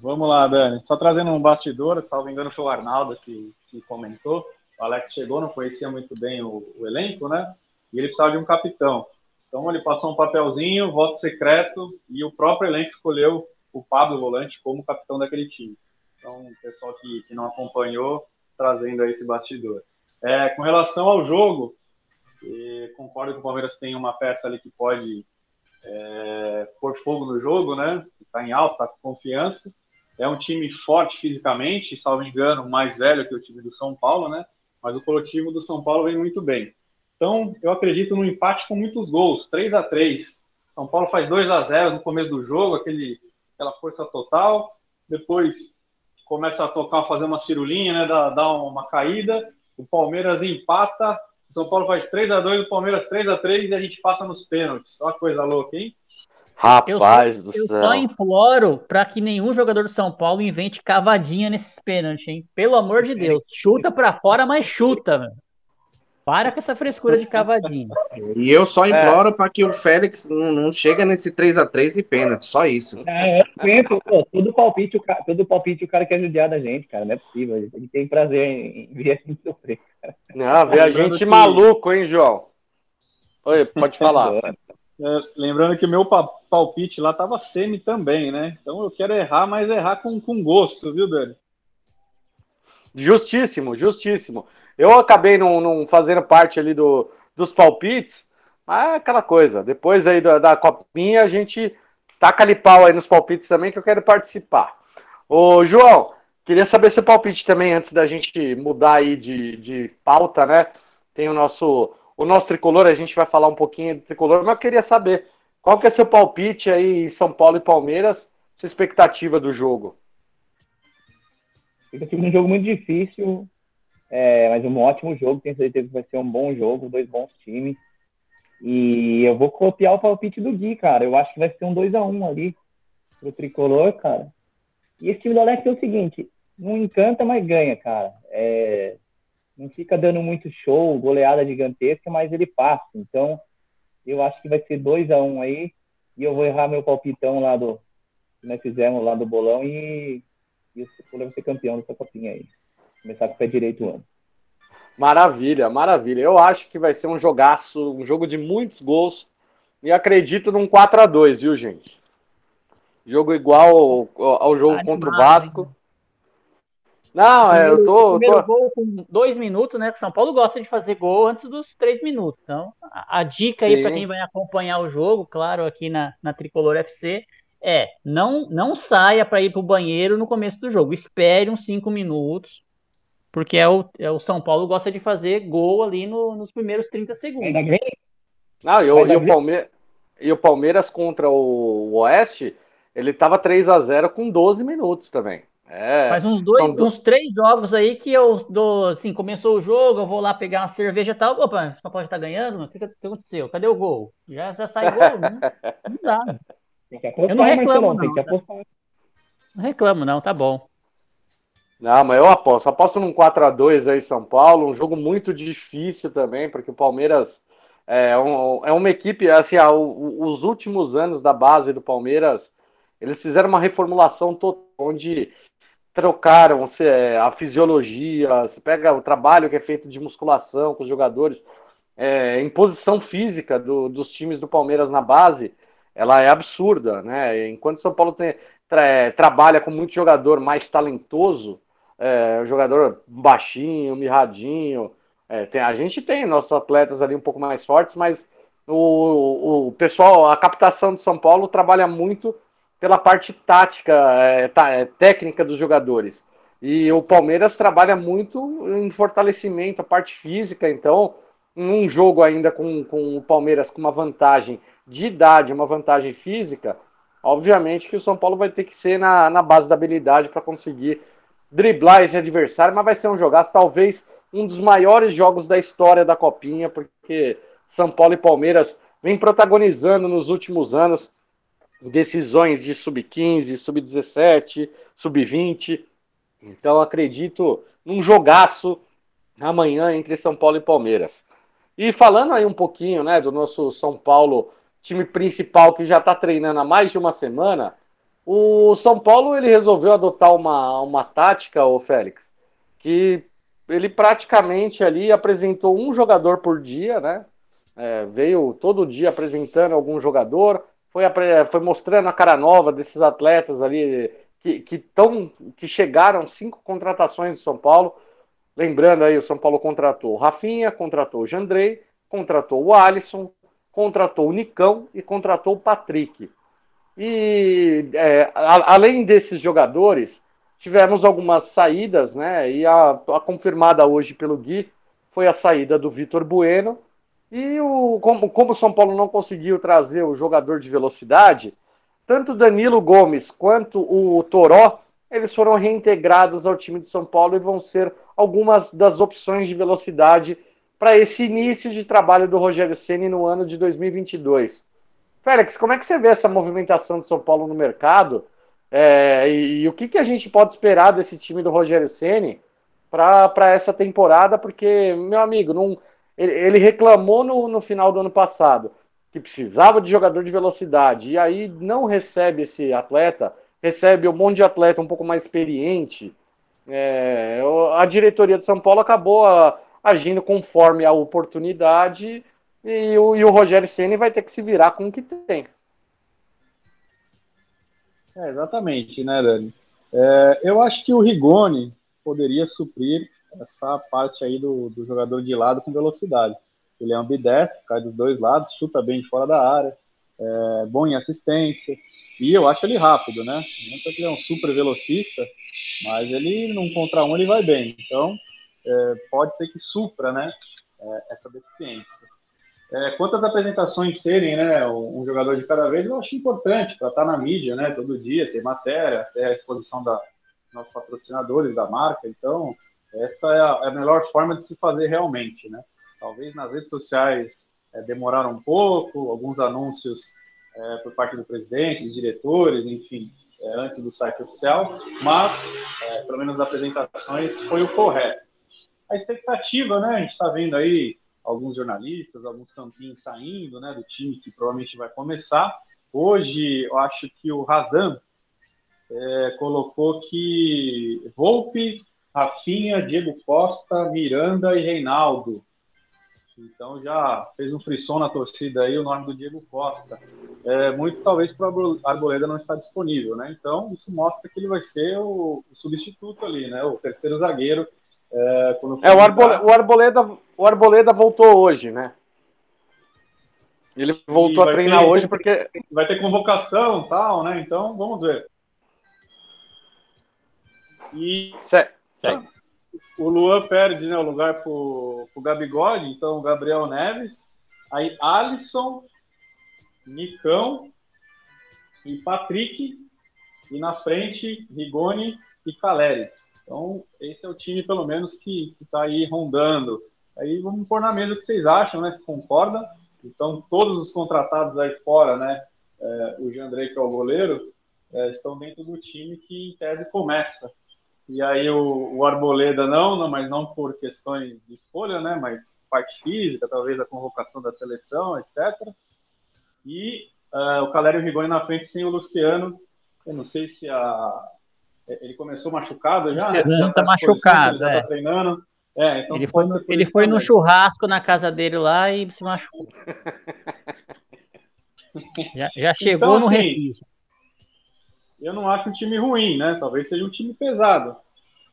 Vamos lá, Dani. Só trazendo um bastidor, salvo engano, foi o Arnaldo que, que comentou. O Alex chegou, não conhecia muito bem o, o elenco, né? E ele precisava de um capitão. Então ele passou um papelzinho, voto secreto, e o próprio elenco escolheu o Pablo Volante como capitão daquele time. Então, o pessoal que, que não acompanhou, trazendo aí esse bastidor. É, com relação ao jogo, concordo que o Palmeiras tem uma peça ali que pode é, pôr fogo no jogo, né? Está em alta, está com confiança. É um time forte fisicamente, salvo engano, mais velho que o time do São Paulo, né? Mas o coletivo do São Paulo vem muito bem. Então, eu acredito no empate com muitos gols, 3 a 3 São Paulo faz 2 a 0 no começo do jogo, aquele aquela força total, depois começa a tocar, fazer umas firulinhas, né, dá, dá uma caída, o Palmeiras empata, o São Paulo faz 3 a 2 o Palmeiras 3 a 3 e a gente passa nos pênaltis. Olha que coisa louca, hein? Rapaz eu só, do eu céu. Eu só imploro para que nenhum jogador do São Paulo invente cavadinha nesses pênaltis, hein? Pelo amor de Deus. Chuta para fora, mas chuta, velho. Para com essa frescura de cavadinho. E eu só imploro é. para que o Félix não, não chegue nesse 3 a 3 e pênalti, só isso. É, eu penso, pô, todo palpite, o cara, todo palpite o cara quer judiar da gente, cara, não é possível. Ele tem prazer em, em ver a gente sofrer. Não, ver a gente que... maluco, hein, João? Oi, pode falar. É, lembrando que o meu palpite lá tava semi também, né? Então eu quero errar, mas errar com, com gosto, viu, Dani? Justíssimo, justíssimo. Eu acabei não, não fazendo parte ali do, dos palpites, mas é aquela coisa. Depois aí da, da copinha, a gente taca ali pau aí nos palpites também, que eu quero participar. Ô, João, queria saber seu palpite também, antes da gente mudar aí de, de pauta, né? Tem o nosso, o nosso tricolor, a gente vai falar um pouquinho do tricolor, mas eu queria saber qual que é seu palpite aí em São Paulo e Palmeiras, sua expectativa do jogo? Fica um jogo muito difícil, é, mas um ótimo jogo. Tenho certeza que vai ser um bom jogo, dois bons times. E eu vou copiar o palpite do Gui, cara. Eu acho que vai ser um 2 a 1 ali pro tricolor, cara. E esse time do Alex é o seguinte: não encanta, mas ganha, cara. É, não fica dando muito show, goleada gigantesca, mas ele passa. Então, eu acho que vai ser 2 a 1 aí. E eu vou errar meu palpitão lá do que nós fizemos lá do bolão e, e o tricolor vai ser campeão dessa copinha aí. Começar com o pé direito o ano. Maravilha, maravilha. Eu acho que vai ser um jogaço, um jogo de muitos gols. E acredito num 4 a 2 viu, gente? Jogo igual ao, ao jogo Animado, contra o Vasco. Hein? Não, é, eu tô. Primeiro tô... gol com dois minutos, né? Que São Paulo gosta de fazer gol antes dos três minutos. Então, a, a dica Sim. aí para quem vai acompanhar o jogo, claro, aqui na, na Tricolor FC, é não não saia para ir para o banheiro no começo do jogo. Espere uns cinco minutos porque é o, é o São Paulo gosta de fazer gol ali no, nos primeiros 30 segundos. Não, e, o, e, o Palmeiras, e o Palmeiras contra o Oeste, ele tava 3 a 0 com 12 minutos também. É, Faz uns dois, uns dois... três jogos aí que eu dou, assim, começou o jogo, eu vou lá pegar uma cerveja e tal, opa, São Paulo já tá ganhando, o que, que aconteceu? Cadê o gol? Já, já sai gol, né? Não dá. eu não reclamo, não. Não reclamo, não, tá bom. Não, mas eu aposto. Aposto num 4 a 2 aí São Paulo, um jogo muito difícil também, porque o Palmeiras é, um, é uma equipe, assim, ah, os últimos anos da base do Palmeiras, eles fizeram uma reformulação total, onde trocaram é, a fisiologia, você pega o trabalho que é feito de musculação com os jogadores, é, imposição física do, dos times do Palmeiras na base, ela é absurda, né? Enquanto São Paulo tem, tra, trabalha com muito jogador mais talentoso, é, jogador baixinho, mirradinho. É, tem, a gente tem nossos atletas ali um pouco mais fortes, mas o, o pessoal, a captação de São Paulo trabalha muito pela parte tática, é, tá, é, técnica dos jogadores. E o Palmeiras trabalha muito em fortalecimento, a parte física. Então, num jogo ainda com, com o Palmeiras com uma vantagem de idade, uma vantagem física, obviamente que o São Paulo vai ter que ser na, na base da habilidade para conseguir driblar esse adversário, mas vai ser um jogaço, talvez um dos maiores jogos da história da Copinha, porque São Paulo e Palmeiras vem protagonizando nos últimos anos decisões de sub-15, sub-17, sub-20. Então acredito num jogaço amanhã entre São Paulo e Palmeiras. E falando aí um pouquinho, né, do nosso São Paulo, time principal que já está treinando há mais de uma semana, o São Paulo ele resolveu adotar uma, uma tática, o Félix, que ele praticamente ali apresentou um jogador por dia, né? É, veio todo dia apresentando algum jogador, foi, foi mostrando a cara nova desses atletas ali que, que, tão, que chegaram cinco contratações do São Paulo. Lembrando aí, o São Paulo contratou o Rafinha, contratou o Jandrei, contratou o Alisson, contratou o Nicão e contratou o Patrick. E é, a, além desses jogadores, tivemos algumas saídas, né? E a, a, confirmada hoje pelo Gui foi a saída do Vitor Bueno. E o, como, como o São Paulo não conseguiu trazer o jogador de velocidade, tanto Danilo Gomes quanto o Toró, eles foram reintegrados ao time de São Paulo e vão ser algumas das opções de velocidade para esse início de trabalho do Rogério Ceni no ano de 2022. Félix, como é que você vê essa movimentação de São Paulo no mercado? É, e, e, o que, que a gente pode esperar desse time do Rogério Ceni para essa temporada? Porque, meu amigo, não, ele, ele reclamou no, no final do ano passado que precisava de jogador de velocidade e aí não recebe esse atleta, recebe um monte de atleta um pouco mais experiente. É, a diretoria de São Paulo acabou a, agindo conforme a oportunidade e o, e o Rogério Ceni vai ter que se virar com o que tem. É, exatamente, né, Dani? É, eu acho que o Rigoni poderia suprir essa parte aí do, do jogador de lado com velocidade. Ele é ambidestro, cai dos dois lados, chuta bem de fora da área, é bom em assistência. E eu acho ele rápido, né? Não sei que ele é um super velocista, mas ele num contra um ele vai bem. Então é, pode ser que supra, né? É, essa deficiência. É, quantas apresentações serem, né? Um jogador de cada vez, eu acho importante para estar tá na mídia, né? Todo dia, ter matéria, ter a exposição da nossos patrocinadores da marca. Então, essa é a, é a melhor forma de se fazer realmente, né? Talvez nas redes sociais é, demoraram um pouco, alguns anúncios é, por parte do presidente, dos diretores, enfim, é, antes do site oficial, mas, é, pelo menos as apresentações, foi o correto. A expectativa, né, a gente está vendo aí alguns jornalistas, alguns campinhos saindo, né, do time que provavelmente vai começar. Hoje, eu acho que o Razan é, colocou que Volpe, Rafinha, Diego Costa, Miranda e Reinaldo então já fez um frisson na torcida aí o nome do Diego Costa. É, muito talvez para Arboleda não estar disponível, né? Então isso mostra que ele vai ser o, o substituto ali, né? O terceiro zagueiro. É, é o, Arboleda, o, Arboleda, o Arboleda voltou hoje, né? Ele voltou a treinar ter, hoje porque. Vai ter convocação tal, né? Então vamos ver. E. Certo. Segue o Luan perde né, o lugar para o Gabigol, então o Gabriel Neves, aí Alisson, Nicão e Patrick, e na frente Rigoni e Caleri. Então, esse é o time, pelo menos, que está aí rondando. Aí vamos pôr na mesa o que vocês acham, né? Se concordam. Então, todos os contratados aí fora, né? É, o Jean Drake, que é o goleiro, é, estão dentro do time que, em tese, começa e aí o, o, Arboleda não, não, mas não por questões de escolha, né? Mas parte física, talvez a convocação da seleção, etc. E uh, o Calério Rigoni na frente sem o Luciano. Eu não sei se a ele começou machucado já. Né? Já tá machucado, já tá é. Treinando. É, então ele foi, no, ele foi no churrasco na casa dele lá e se machucou. já, já chegou então, no assim, eu não acho um time ruim, né? Talvez seja um time pesado.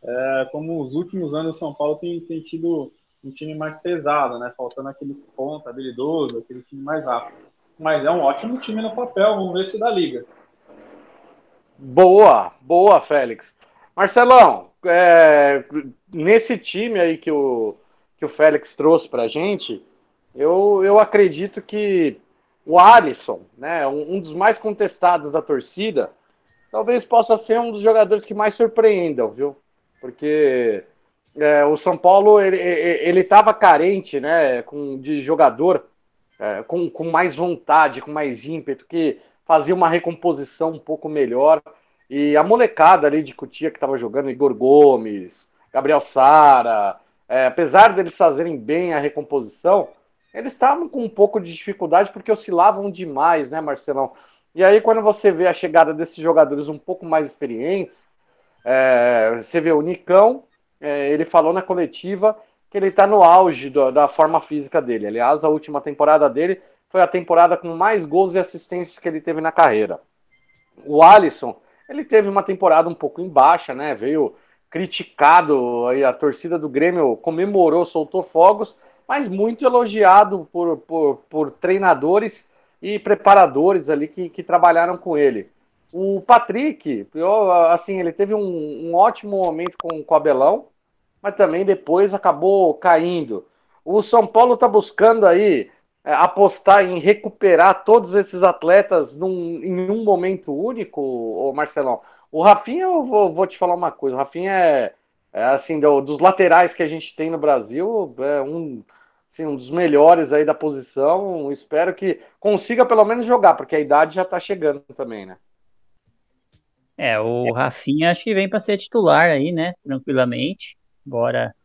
É, como os últimos anos o São Paulo tem, tem tido um time mais pesado, né? Faltando aquele ponta habilidoso, aquele time mais rápido. Mas é um ótimo time no papel, vamos ver se dá liga. Boa, boa, Félix. Marcelão, é, nesse time aí que o, que o Félix trouxe pra gente, eu, eu acredito que o Alisson, né, um, um dos mais contestados da torcida, talvez possa ser um dos jogadores que mais surpreendam, viu? Porque é, o São Paulo ele estava carente, né, com, de jogador é, com, com mais vontade, com mais ímpeto, que fazia uma recomposição um pouco melhor. E a molecada ali de Cutia que estava jogando, Igor Gomes, Gabriel Sara, é, apesar deles fazerem bem a recomposição, eles estavam com um pouco de dificuldade porque oscilavam demais, né, Marcelão? E aí, quando você vê a chegada desses jogadores um pouco mais experientes, é, você vê o Nicão, é, ele falou na coletiva que ele está no auge do, da forma física dele. Aliás, a última temporada dele foi a temporada com mais gols e assistências que ele teve na carreira. O Alisson, ele teve uma temporada um pouco em baixa, né? Veio criticado, aí a torcida do Grêmio comemorou, soltou fogos, mas muito elogiado por, por, por treinadores e preparadores ali que, que trabalharam com ele. O Patrick, eu, assim, ele teve um, um ótimo momento com, com o Abelão, mas também depois acabou caindo. O São Paulo está buscando aí apostar em recuperar todos esses atletas num, em um momento único, ô Marcelão. O Rafinha, eu vou, vou te falar uma coisa, o Rafinha é, é assim, do, dos laterais que a gente tem no Brasil, é um assim, um dos melhores aí da posição. Espero que consiga pelo menos jogar, porque a idade já tá chegando também, né? É, o Rafinha acho que vem para ser titular aí, né? Tranquilamente. Embora.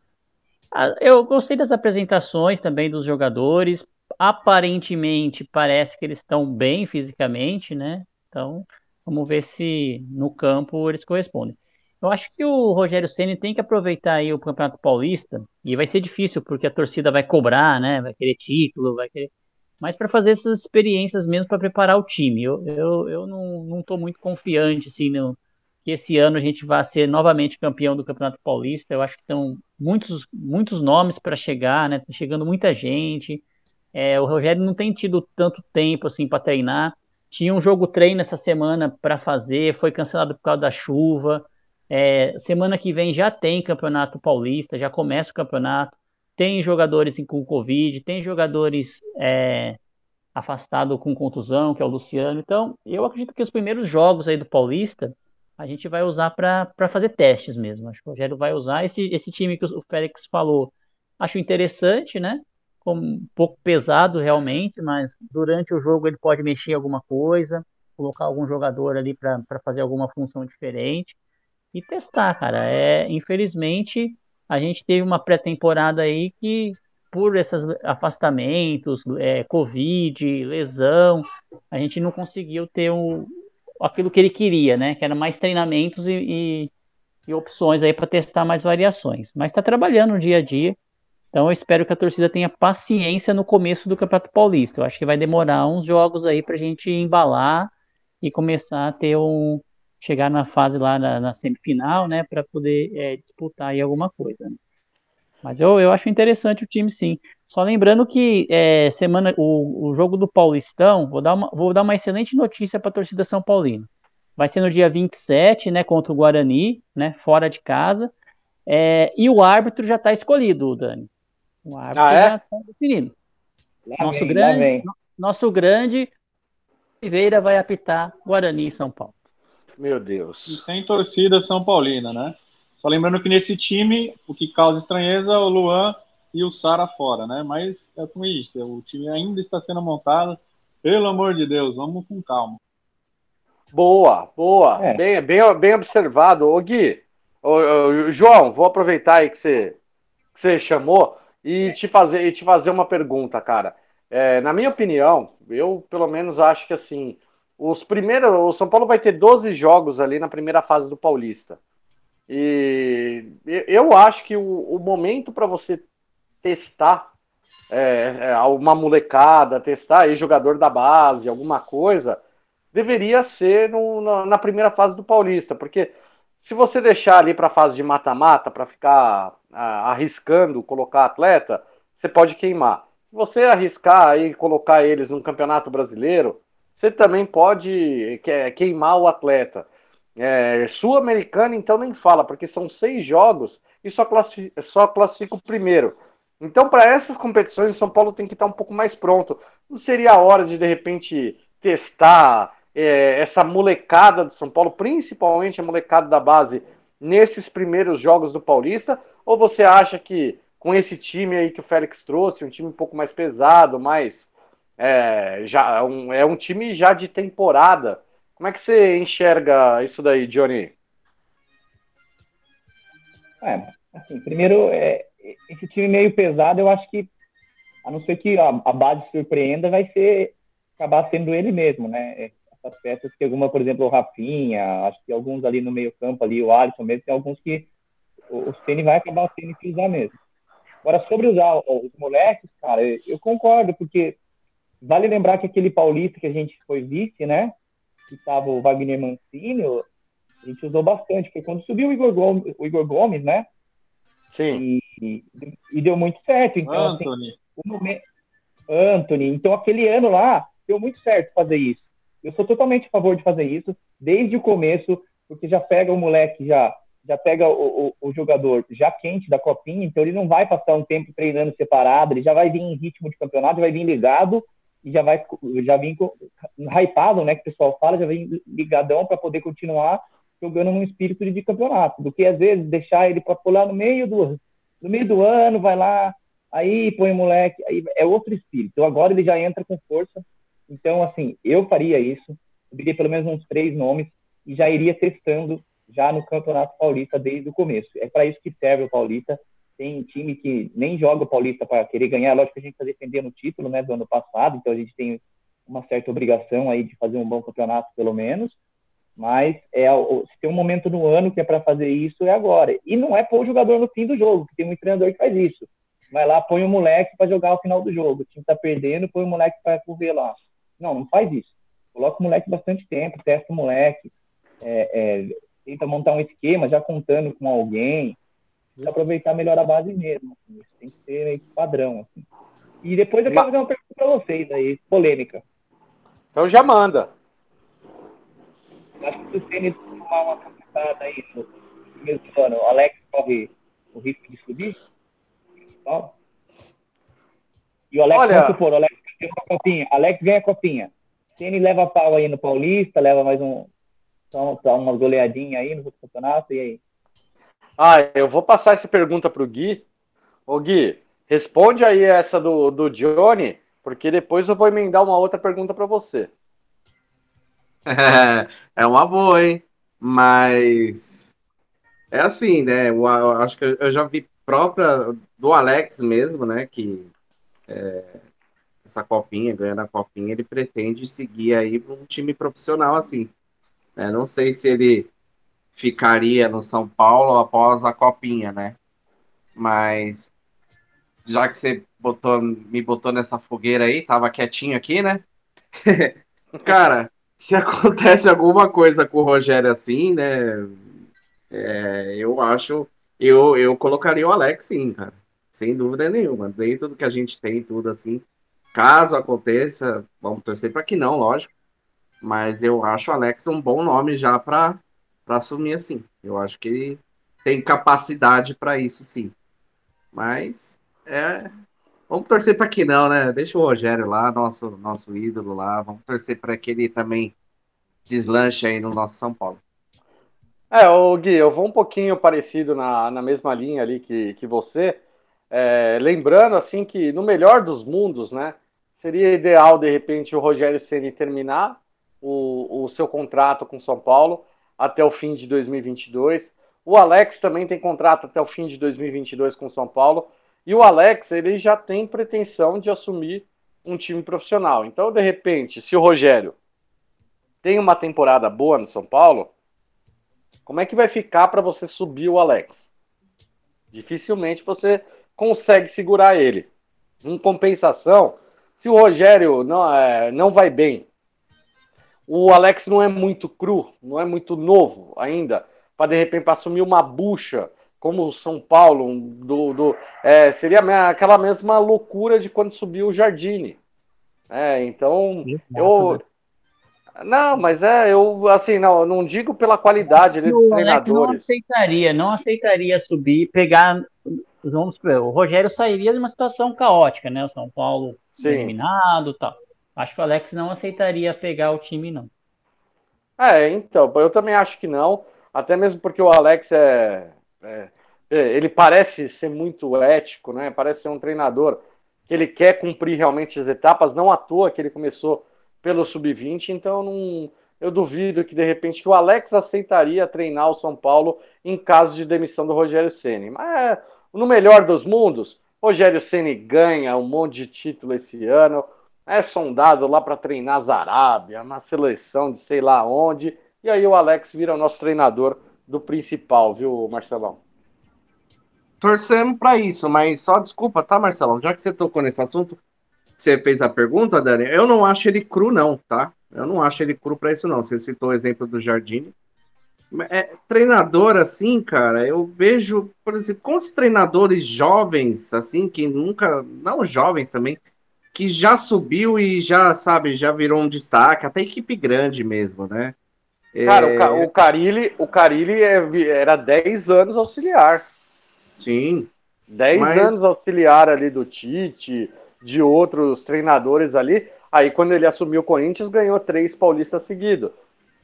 Eu gostei das apresentações também dos jogadores. Aparentemente parece que eles estão bem fisicamente, né? Então, vamos ver se no campo eles correspondem. Eu acho que o Rogério Ceni tem que aproveitar aí o Campeonato Paulista e vai ser difícil porque a torcida vai cobrar, né? Vai querer título, vai querer. Mas para fazer essas experiências mesmo para preparar o time, eu, eu, eu não, não muito confiante assim no, que esse ano a gente vai ser novamente campeão do Campeonato Paulista. Eu acho que estão muitos, muitos nomes para chegar, né? Tá chegando muita gente. É, o Rogério não tem tido tanto tempo assim para treinar tinha um jogo treino essa semana para fazer, foi cancelado por causa da chuva. É, semana que vem já tem campeonato paulista, já começa o campeonato. Tem jogadores com Covid, tem jogadores é, afastados com contusão, que é o Luciano. Então, eu acredito que os primeiros jogos aí do Paulista a gente vai usar para fazer testes mesmo. Acho que o Rogério vai usar esse, esse time que o Félix falou. Acho interessante, né? Um pouco pesado realmente, mas durante o jogo ele pode mexer em alguma coisa, colocar algum jogador ali para fazer alguma função diferente e testar, cara. É, infelizmente, a gente teve uma pré-temporada aí que, por esses afastamentos, é, Covid, lesão, a gente não conseguiu ter um, aquilo que ele queria, né? Que era mais treinamentos e, e, e opções aí para testar mais variações. Mas está trabalhando no dia a dia. Então eu espero que a torcida tenha paciência no começo do Campeonato Paulista. Eu acho que vai demorar uns jogos aí para a gente embalar e começar a ter um chegar na fase lá na, na semifinal, né, para poder é, disputar aí alguma coisa. Né? Mas eu, eu acho interessante o time, sim. Só lembrando que é, semana o, o jogo do Paulistão, vou dar uma, vou dar uma excelente notícia para a torcida São Paulino. Vai ser no dia 27, né, contra o Guarani, né, fora de casa. É, e o árbitro já está escolhido, Dani. O árbitro ah, é? já está definido. Lá nosso vem, grande, nosso grande Oliveira vai apitar Guarani e São Paulo. Meu Deus. E sem torcida São Paulina, né? Só lembrando que nesse time, o que causa estranheza é o Luan e o Sara fora, né? Mas é como isso, o time ainda está sendo montado. Pelo amor de Deus, vamos com calma. Boa, boa. É. Bem, bem, bem observado. Ô Gui, ô, ô, João, vou aproveitar aí que você, que você chamou e te fazer, e te fazer uma pergunta, cara. É, na minha opinião, eu pelo menos acho que assim, os primeiros, o São Paulo vai ter 12 jogos ali na primeira fase do Paulista. E eu acho que o, o momento para você testar é, é, uma molecada, testar aí jogador da base, alguma coisa, deveria ser no, na, na, primeira fase do Paulista, porque se você deixar ali para a fase de mata-mata, para ficar arriscando colocar atleta, você pode queimar. Se você arriscar aí colocar eles no Campeonato Brasileiro, você também pode queimar o atleta. É, Sul-Americana, então, nem fala, porque são seis jogos e só classifica, só classifica o primeiro. Então, para essas competições, o São Paulo tem que estar um pouco mais pronto. Não seria a hora de, de repente, testar é, essa molecada do São Paulo, principalmente a molecada da base, nesses primeiros jogos do Paulista? Ou você acha que com esse time aí que o Félix trouxe, um time um pouco mais pesado, mais é, já, um, é um time já de temporada. Como é que você enxerga isso daí, Johnny? É, assim, primeiro, é, esse time meio pesado, eu acho que, a não ser que a, a base surpreenda, vai ser acabar sendo ele mesmo, né? Essas peças que alguma, por exemplo, o Rafinha, acho que alguns ali no meio campo ali, o Alisson mesmo, tem alguns que o, o Ceni vai acabar sendo que usar mesmo. Agora, sobre usar os moleques, cara, eu concordo, porque vale lembrar que aquele paulista que a gente foi vice, né? Que estava o Wagner Mancini, a gente usou bastante. Foi quando subiu o Igor Gomes, o Igor Gomes né? Sim. E, e deu muito certo. Então, assim, Anthony. Assim, o momento... Anthony. Então, aquele ano lá, deu muito certo fazer isso. Eu sou totalmente a favor de fazer isso, desde o começo, porque já pega o moleque, já, já pega o, o, o, jogador já quente da copinha, então ele não vai passar um tempo treinando separado, ele já vai vir em ritmo de campeonato, vai vir ligado e já vai já vem hypado, né, que o pessoal fala, já vem ligadão para poder continuar jogando num espírito de campeonato, do que às vezes deixar ele para pular no meio do no meio do ano, vai lá, aí põe o moleque, aí é outro espírito. Então agora ele já entra com força. Então assim, eu faria isso, eu pelo menos uns três nomes e já iria testando já no Campeonato Paulista desde o começo. É para isso que serve o Paulista tem time que nem joga o Paulista para querer ganhar. Lógico que a gente está defendendo o título né, do ano passado, então a gente tem uma certa obrigação aí de fazer um bom campeonato, pelo menos. Mas é, se tem um momento no ano que é para fazer isso, é agora. E não é pôr o jogador no fim do jogo, que tem muito treinador que faz isso. Vai lá, põe o moleque para jogar ao final do jogo. O time está perdendo, põe o moleque para correr lá. Não, não faz isso. Coloca o moleque bastante tempo, testa o moleque, é, é, tenta montar um esquema já contando com alguém, e aproveitar melhor a base mesmo. Assim. Isso tem que ser meio que padrão. Assim. E depois eu quero fazer uma pergunta para vocês aí, polêmica. Então já manda. Acho que se o Ceni tomar uma cacetada aí no do ano, o Alex corre o risco de subir? E o Alex, Olha... vamos supor, o Alex ganha a copinha. Alex ganha a copinha. Ceni leva pau aí no Paulista, leva mais um. Então, tá umas goleadinhas aí no campeonato, e aí? Ah, eu vou passar essa pergunta pro Gui. Ô Gui, responde aí essa do, do Johnny, porque depois eu vou emendar uma outra pergunta para você. É, uma boa, hein? Mas é assim, né? Eu, eu acho que eu já vi própria do Alex mesmo, né? Que é, essa copinha, ganhando a copinha, ele pretende seguir aí para um time profissional assim. É, não sei se ele ficaria no São Paulo após a copinha, né? Mas já que você botou, me botou nessa fogueira aí, tava quietinho aqui, né? Cara, se acontece alguma coisa com o Rogério assim, né? É, eu acho. Eu, eu colocaria o Alex sim, cara. Sem dúvida nenhuma. Dentro do que a gente tem, tudo assim. Caso aconteça, vamos torcer para que não, lógico. Mas eu acho o Alex um bom nome já para assumir assim. Eu acho que ele tem capacidade para isso, sim. Mas é, vamos torcer para que não, né? Deixa o Rogério lá, nosso nosso ídolo lá. Vamos torcer para que ele também deslanche aí no nosso São Paulo. É, o Gui, eu vou um pouquinho parecido na, na mesma linha ali que, que você. É, lembrando assim que no melhor dos mundos, né? Seria ideal de repente o Rogério Ceni terminar o, o seu contrato com São Paulo até o fim de 2022. O Alex também tem contrato até o fim de 2022 com São Paulo. E o Alex, ele já tem pretensão de assumir um time profissional. Então, de repente, se o Rogério tem uma temporada boa no São Paulo, como é que vai ficar para você subir o Alex? Dificilmente você consegue segurar ele. Em compensação, se o Rogério não, é, não vai bem, o Alex não é muito cru, não é muito novo ainda, para de repente assumir uma bucha como o São Paulo, do, do é, seria aquela mesma loucura de quando subiu o Jardine. É, então, eu. Não, mas é, eu assim, não, não digo pela qualidade ali, dos treinadores. não aceitaria, não aceitaria subir, pegar. Vamos o Rogério sairia de uma situação caótica, né? O São Paulo Sim. eliminado tal. Acho que o Alex não aceitaria pegar o time, não. É, então, eu também acho que não. Até mesmo porque o Alex é, é, é, ele parece ser muito ético, né? Parece ser um treinador que ele quer cumprir realmente as etapas, não à toa que ele começou pelo sub-20, então não, eu duvido que de repente que o Alex aceitaria treinar o São Paulo em caso de demissão do Rogério Ceni. Mas no melhor dos mundos, Rogério Ceni ganha um monte de título esse ano, é sondado lá para treinar Zarábia, na seleção de sei lá onde, e aí o Alex vira o nosso treinador do principal, viu, Marcelão? torcemos para isso, mas só desculpa, tá, Marcelão? Já que você tocou nesse assunto, você fez a pergunta, Dani, eu não acho ele cru, não, tá? Eu não acho ele cru para isso, não. Você citou o exemplo do Jardim. É, treinador assim, cara, eu vejo, por exemplo, com os treinadores jovens, assim, que nunca, não jovens também, que já subiu e já, sabe, já virou um destaque, até equipe grande mesmo, né? Cara, é... o, Carilli, o Carilli é, era 10 anos auxiliar. Sim. 10 mas... anos auxiliar ali do Tite, de outros treinadores ali. Aí quando ele assumiu o Corinthians, ganhou três paulistas seguidos.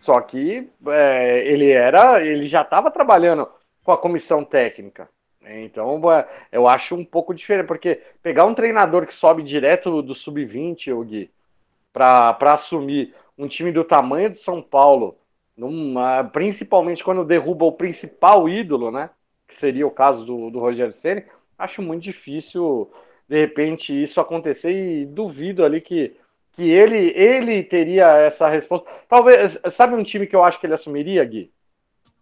Só que é, ele era, ele já estava trabalhando com a comissão técnica. Então eu acho um pouco diferente, porque pegar um treinador que sobe direto do sub-20, o Gui, para assumir um time do tamanho de São Paulo, numa, principalmente quando derruba o principal ídolo, né? que seria o caso do, do Rogério Ceni, acho muito difícil de repente isso acontecer e duvido ali que, que ele ele teria essa resposta. Talvez, sabe um time que eu acho que ele assumiria, Gui?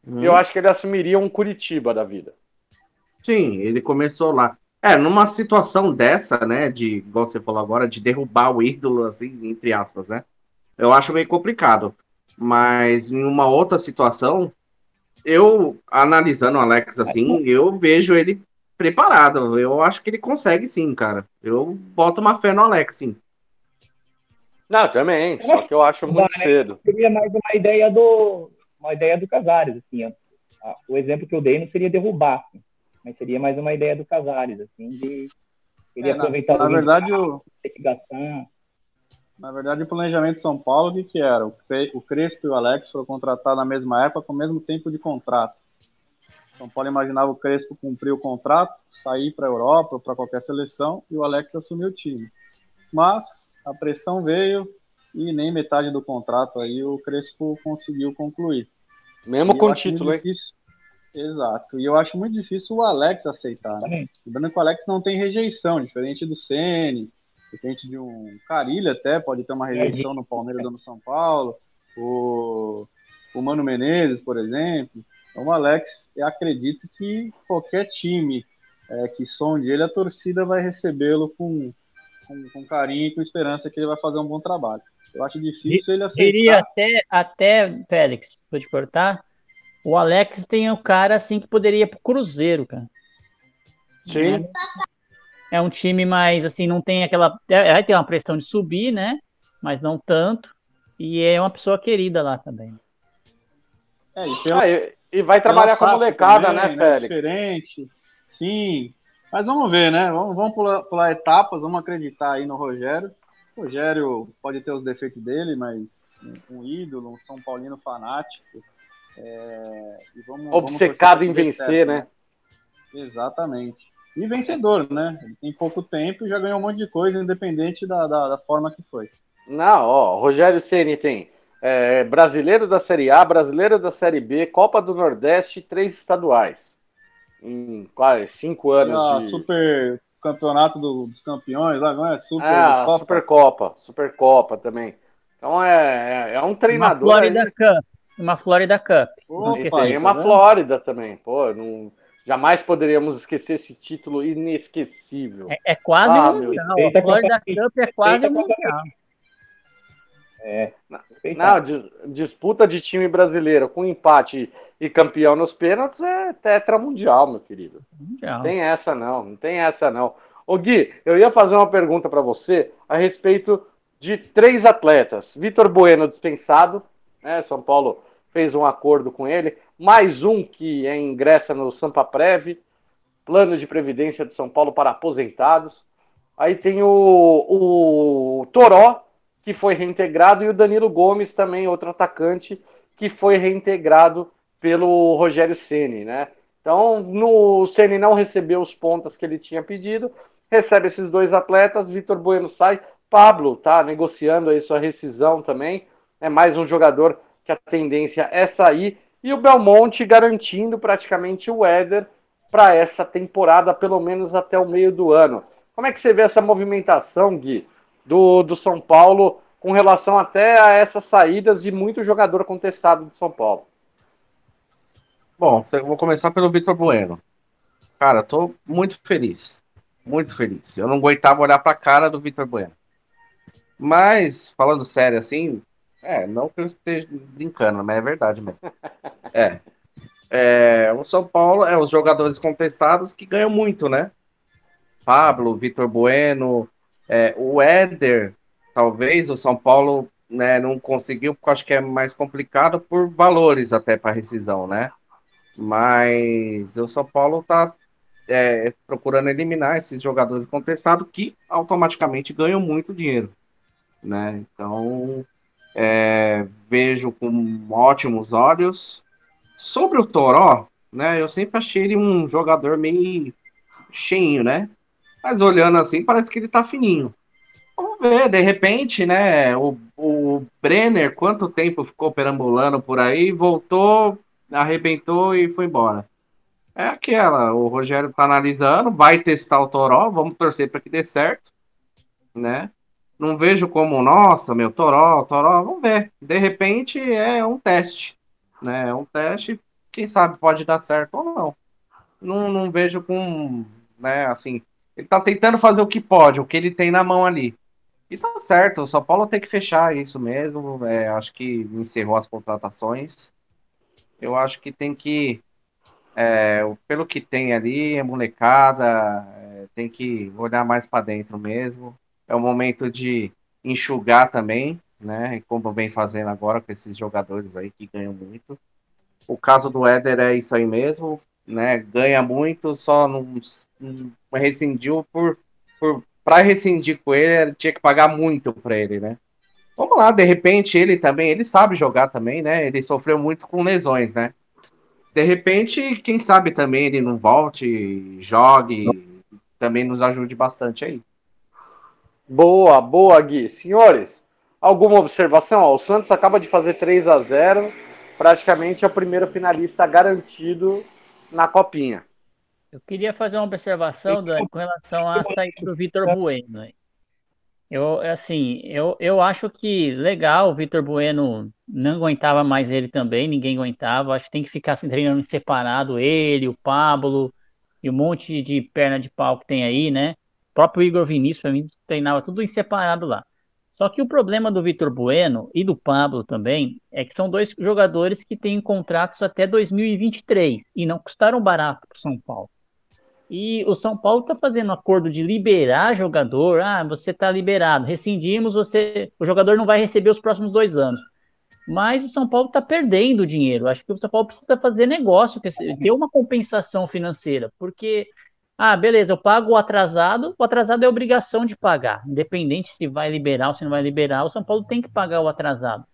Hum. Eu acho que ele assumiria um Curitiba da vida. Sim, ele começou lá. É, numa situação dessa, né, de, igual você falou agora, de derrubar o ídolo, assim, entre aspas, né? Eu acho meio complicado. Mas em uma outra situação, eu, analisando o Alex assim, eu vejo ele preparado. Eu acho que ele consegue sim, cara. Eu boto uma fé no Alex, sim. Não, também, só que eu acho muito cedo. Seria mais uma ideia do, uma ideia do Casares, assim. O exemplo que eu dei não seria derrubar, assim, mas seria mais uma ideia do Casares, assim, de ele é, aproveitar na, o na verdade, o. Na verdade, o planejamento de São Paulo, o que, que era? O Crespo e o Alex foram contratados na mesma época, com o mesmo tempo de contrato. São Paulo imaginava o Crespo cumprir o contrato, sair para a Europa ou para qualquer seleção, e o Alex assumir o time. Mas a pressão veio e nem metade do contrato aí o Crespo conseguiu concluir. Mesmo com título, hein? Exato. E eu acho muito difícil o Alex aceitar. Né? Lembrando que o Alex não tem rejeição, diferente do Ceni, diferente de um Carilho até, pode ter uma rejeição no Palmeiras ou no São Paulo. O, o Mano Menezes, por exemplo. Então, o Alex, eu acredito que qualquer time é, que sonde ele, a torcida vai recebê-lo com, com, com, carinho e com esperança que ele vai fazer um bom trabalho. Eu acho difícil ele aceitar. Seria até, até Félix, vou te cortar, o Alex tem o um cara assim que poderia ir pro Cruzeiro, cara. Sim. É, é um time mais assim, não tem aquela. É, vai ter uma pressão de subir, né? Mas não tanto. E é uma pessoa querida lá também. É, e, pelo... ah, e, e vai trabalhar com a molecada, também, né, né, Félix? Diferente. Sim. Mas vamos ver, né? Vamos, vamos pular, pular, etapas, vamos acreditar aí no Rogério. O Rogério pode ter os defeitos dele, mas um ídolo, um São Paulino fanático. É, vamos, Obcecado vamos em vencer, certo, né? Exatamente. E vencedor, né? Tem pouco tempo e já ganhou um monte de coisa, independente da, da, da forma que foi. Não, ó, Rogério Ceni tem é, brasileiro da Série A, brasileiro da Série B, Copa do Nordeste, três estaduais. Em quase cinco anos. Ah, de... Super campeonato do, dos campeões, lá, não é? Super ah, Copa. Supercopa, Supercopa também. Então é, é, é um treinador. Uma Florida aí... Cup. Uma Florida Cup. Opa, tem uma tá Flórida também. Pô, não, jamais poderíamos esquecer esse título inesquecível. É, é quase ah, mundial. A Florida Cup é quase mundial. É. Não, disputa de time brasileiro com empate e campeão nos pênaltis é tetra mundial, meu querido. Mundial. Não tem essa não, não tem essa não. Ô Gui, eu ia fazer uma pergunta para você a respeito de três atletas. Vitor Bueno dispensado, né? São Paulo fez um acordo com ele. Mais um que é, ingressa no Sampa Prev, plano de previdência de São Paulo para aposentados. Aí tem o, o Toró, que foi reintegrado, e o Danilo Gomes, também outro atacante, que foi reintegrado pelo Rogério Ceni, né? Então, no, o Ceni não recebeu os pontos que ele tinha pedido, recebe esses dois atletas, Vitor Bueno sai, Pablo tá negociando aí sua rescisão também, é mais um jogador que a tendência é sair, e o Belmonte garantindo praticamente o Éder para essa temporada, pelo menos até o meio do ano. Como é que você vê essa movimentação, Gui? Do, do São Paulo com relação até a essas saídas de muito jogador contestado do São Paulo? Bom, vou começar pelo Vitor Bueno. Cara, tô muito feliz. Muito feliz. Eu não aguentava olhar pra cara do Vitor Bueno. Mas, falando sério assim, é, não que eu esteja brincando, mas é verdade mesmo. É. é o São Paulo é os jogadores contestados que ganham muito, né? Pablo, Vitor Bueno, é, o Éder, talvez, o São Paulo né, não conseguiu, porque acho que é mais complicado por valores até para rescisão, né? Mas o São Paulo está é, procurando eliminar esses jogadores contestados que automaticamente ganham muito dinheiro, né? Então é, vejo com ótimos olhos. Sobre o Toró, né? Eu sempre achei ele um jogador meio cheinho, né? Mas olhando assim, parece que ele tá fininho. Vamos ver, de repente, né? O, o Brenner, quanto tempo ficou perambulando por aí, voltou, arrebentou e foi embora. É aquela, o Rogério tá analisando, vai testar o Toró, vamos torcer para que dê certo, né? Não vejo como, nossa, meu, Toró, Toró, vamos ver. De repente é um teste, né? É um teste, quem sabe pode dar certo ou não. Não, não vejo com, né, assim, ele tá tentando fazer o que pode, o que ele tem na mão ali. E tá certo, o São Paulo tem que fechar isso mesmo. É, acho que encerrou as contratações. Eu acho que tem que, é, pelo que tem ali, a molecada, é, tem que olhar mais para dentro mesmo. É o momento de enxugar também, né? Como vem fazendo agora com esses jogadores aí que ganham muito. O caso do Éder é isso aí mesmo, né? Ganha muito, só não, não rescindiu por, por para rescindir com ele, tinha que pagar muito para ele, né? Vamos lá, de repente ele também, ele sabe jogar também, né? Ele sofreu muito com lesões, né? De repente, quem sabe também ele não volte, jogue, também nos ajude bastante aí. Boa, boa, Gui. Senhores, alguma observação? O Santos acaba de fazer 3 a 0 praticamente é o primeiro finalista garantido na Copinha. Eu queria fazer uma observação, Dani, com relação à saída do Vitor Bueno. Eu, assim, eu, eu acho que legal, o Vitor Bueno não aguentava mais ele também, ninguém aguentava. Acho que tem que ficar assim, treinando separado, ele, o Pablo e um monte de perna de pau que tem aí, né? O próprio Igor Vinícius, para mim, treinava tudo em separado lá. Só que o problema do Vitor Bueno e do Pablo também é que são dois jogadores que têm contratos até 2023 e não custaram barato para o São Paulo. E o São Paulo está fazendo um acordo de liberar jogador. Ah, você está liberado, rescindimos, você, o jogador não vai receber os próximos dois anos. Mas o São Paulo está perdendo dinheiro. Acho que o São Paulo precisa fazer negócio, ter uma compensação financeira, porque ah, beleza, eu pago o atrasado, o atrasado é obrigação de pagar, independente se vai liberar ou se não vai liberar, o São Paulo tem que pagar o atrasado.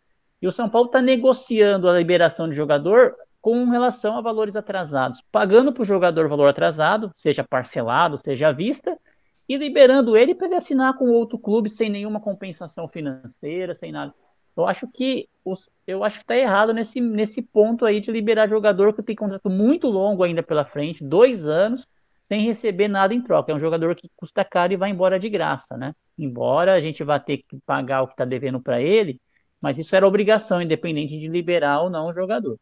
E o São Paulo está negociando a liberação de jogador com relação a valores atrasados, pagando para o jogador valor atrasado, seja parcelado, seja à vista, e liberando ele para ele assinar com outro clube sem nenhuma compensação financeira, sem nada. Eu acho que os, eu acho que está errado nesse, nesse ponto aí de liberar jogador que tem contrato muito longo ainda pela frente, dois anos, sem receber nada em troca. É um jogador que custa caro e vai embora de graça, né? Embora a gente vá ter que pagar o que está devendo para ele, mas isso era obrigação, independente de liberar ou não o jogador.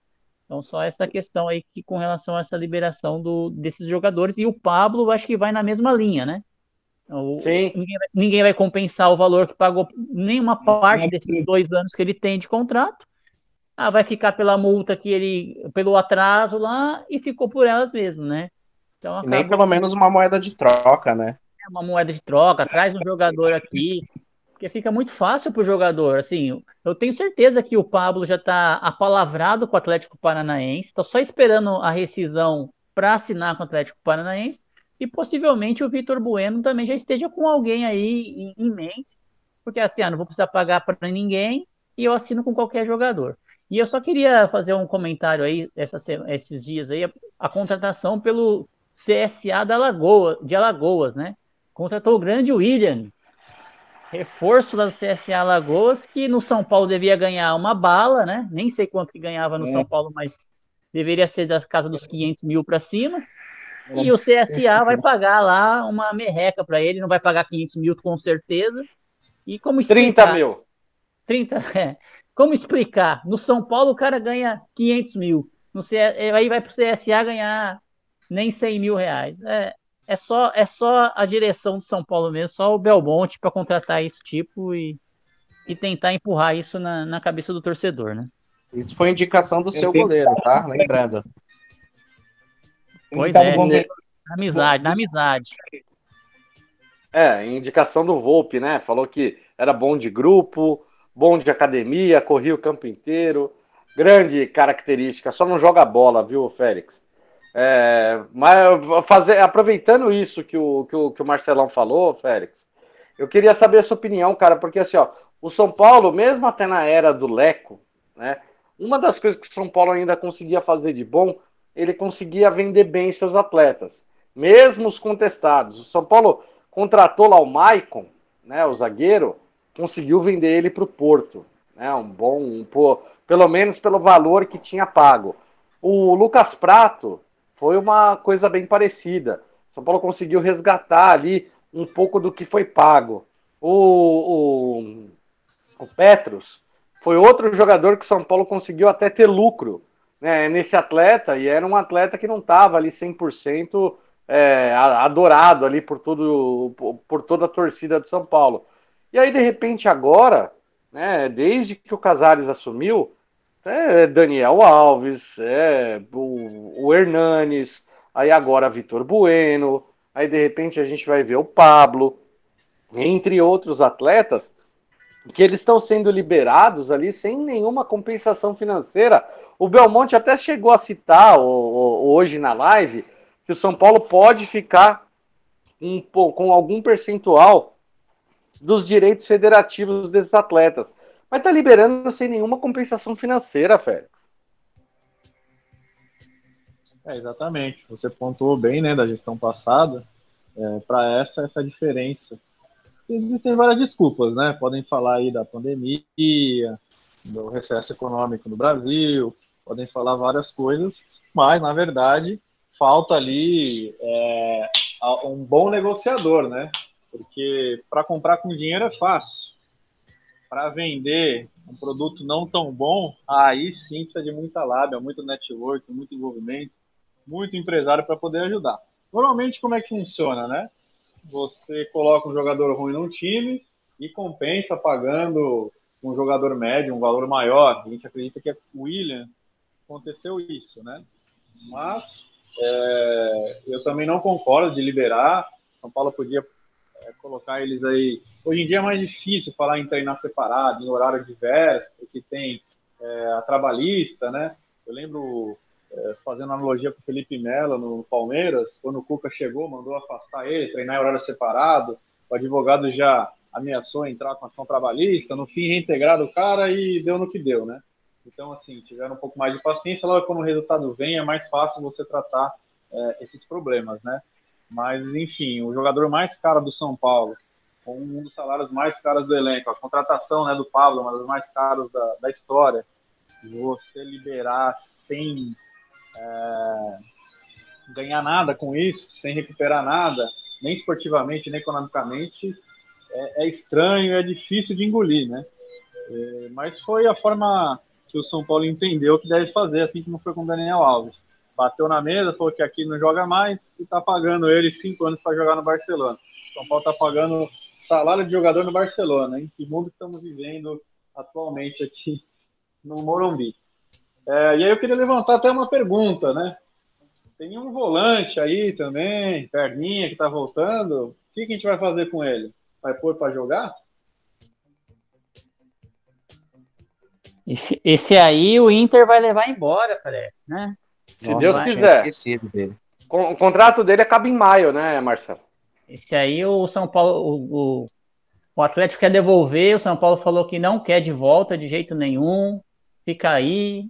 Então, só essa questão aí que com relação a essa liberação do, desses jogadores. E o Pablo, acho que vai na mesma linha, né? Então, o, Sim. Ninguém vai, ninguém, vai compensar o valor que pagou, nenhuma parte desses dois anos que ele tem de contrato. Ah, vai ficar pela multa que ele, pelo atraso lá, e ficou por elas mesmo, né? Então, acabou... Nem pelo menos uma moeda de troca, né? É uma moeda de troca, traz um jogador aqui, porque fica muito fácil para o jogador. Assim, eu tenho certeza que o Pablo já está apalavrado com o Atlético Paranaense, está só esperando a rescisão para assinar com o Atlético Paranaense, e possivelmente o Vitor Bueno também já esteja com alguém aí em, em mente, porque assim, ah, não vou precisar pagar para ninguém e eu assino com qualquer jogador. E eu só queria fazer um comentário aí, essa, esses dias aí, a, a contratação pelo CSA da Lagoa, de Alagoas, né? Contratou o grande William, reforço do CSA Alagoas, que no São Paulo devia ganhar uma bala, né? Nem sei quanto que ganhava no é. São Paulo, mas deveria ser da casa dos 500 mil para cima. E o CSA vai pagar lá uma merreca para ele, não vai pagar 500 mil com certeza. E como explicar? 30 mil. 30, é. Como explicar? No São Paulo o cara ganha 500 mil. No C... Aí vai para o CSA ganhar nem 100 mil reais. É, é, só, é só a direção do São Paulo mesmo, só o Belmonte para contratar esse tipo e, e tentar empurrar isso na, na cabeça do torcedor, né? Isso foi indicação do seu goleiro, tá? Lembrando. Pois é, na amizade, na amizade. É, indicação do Volpe, né? Falou que era bom de grupo, bom de academia, corria o campo inteiro. Grande característica, só não joga bola, viu, Félix? É, mas fazer, aproveitando isso que o, que, o, que o Marcelão falou, Félix, eu queria saber a sua opinião, cara, porque assim, ó, o São Paulo, mesmo até na era do Leco, né, uma das coisas que o São Paulo ainda conseguia fazer de bom, ele conseguia vender bem seus atletas, mesmo os contestados. O São Paulo contratou lá o Maicon, né, o zagueiro, conseguiu vender ele para o Porto, né, um bom, um, pelo menos pelo valor que tinha pago. O Lucas Prato, foi uma coisa bem parecida. São Paulo conseguiu resgatar ali um pouco do que foi pago. O, o, o Petros foi outro jogador que São Paulo conseguiu até ter lucro né, nesse atleta, e era um atleta que não estava ali 100% é, adorado ali por, todo, por toda a torcida de São Paulo. E aí, de repente, agora, né, desde que o Casares assumiu, é Daniel Alves, é o, o Hernanes, aí agora Vitor Bueno, aí de repente a gente vai ver o Pablo, entre outros atletas que eles estão sendo liberados ali sem nenhuma compensação financeira. O Belmonte até chegou a citar o, o, hoje na live que o São Paulo pode ficar um, com algum percentual dos direitos federativos desses atletas. Mas tá liberando sem nenhuma compensação financeira, Félix. É, exatamente. Você pontuou bem, né, da gestão passada. É, Para essa, essa diferença. Existem várias desculpas, né? Podem falar aí da pandemia, do recesso econômico no Brasil, podem falar várias coisas, mas, na verdade, falta ali é, um bom negociador, né? Porque para comprar com dinheiro é fácil. Para vender um produto não tão bom, aí sim precisa de muita lábia, muito network, muito envolvimento, muito empresário para poder ajudar. Normalmente, como é que funciona, né? Você coloca um jogador ruim num time e compensa pagando um jogador médio um valor maior. A gente acredita que é o William aconteceu isso, né? Mas é, eu também não concordo de liberar. São Paulo podia é, colocar eles aí. Hoje em dia é mais difícil falar em treinar separado, em horário diverso, porque tem é, a trabalhista, né? Eu lembro, é, fazendo analogia com o Felipe Melo no Palmeiras, quando o Cuca chegou, mandou afastar ele, treinar em horário separado, o advogado já ameaçou entrar com ação trabalhista, no fim reintegrado o cara e deu no que deu, né? Então, assim, tiveram um pouco mais de paciência, logo quando o resultado vem, é mais fácil você tratar é, esses problemas, né? Mas, enfim, o jogador mais caro do São Paulo, um dos salários mais caros do elenco, a contratação né, do Pablo, uma das mais caras da, da história, você liberar sem é, ganhar nada com isso, sem recuperar nada, nem esportivamente, nem economicamente, é, é estranho, é difícil de engolir, né? É, mas foi a forma que o São Paulo entendeu que deve fazer, assim como foi com o Daniel Alves. Bateu na mesa, falou que aqui não joga mais e está pagando ele cinco anos para jogar no Barcelona. São Paulo está pagando salário de jogador no Barcelona. Em que mundo estamos vivendo atualmente aqui no Morumbi? É, e aí eu queria levantar até uma pergunta, né? Tem um volante aí também, perninha, que está voltando. O que, que a gente vai fazer com ele? Vai pôr para jogar? Esse, esse, aí o Inter vai levar embora, parece, né? Se Nossa, Deus quiser. Dele. O contrato dele acaba em maio, né, Marcelo? Esse aí o São Paulo, o, o, o Atlético quer devolver, o São Paulo falou que não quer de volta de jeito nenhum. Fica aí.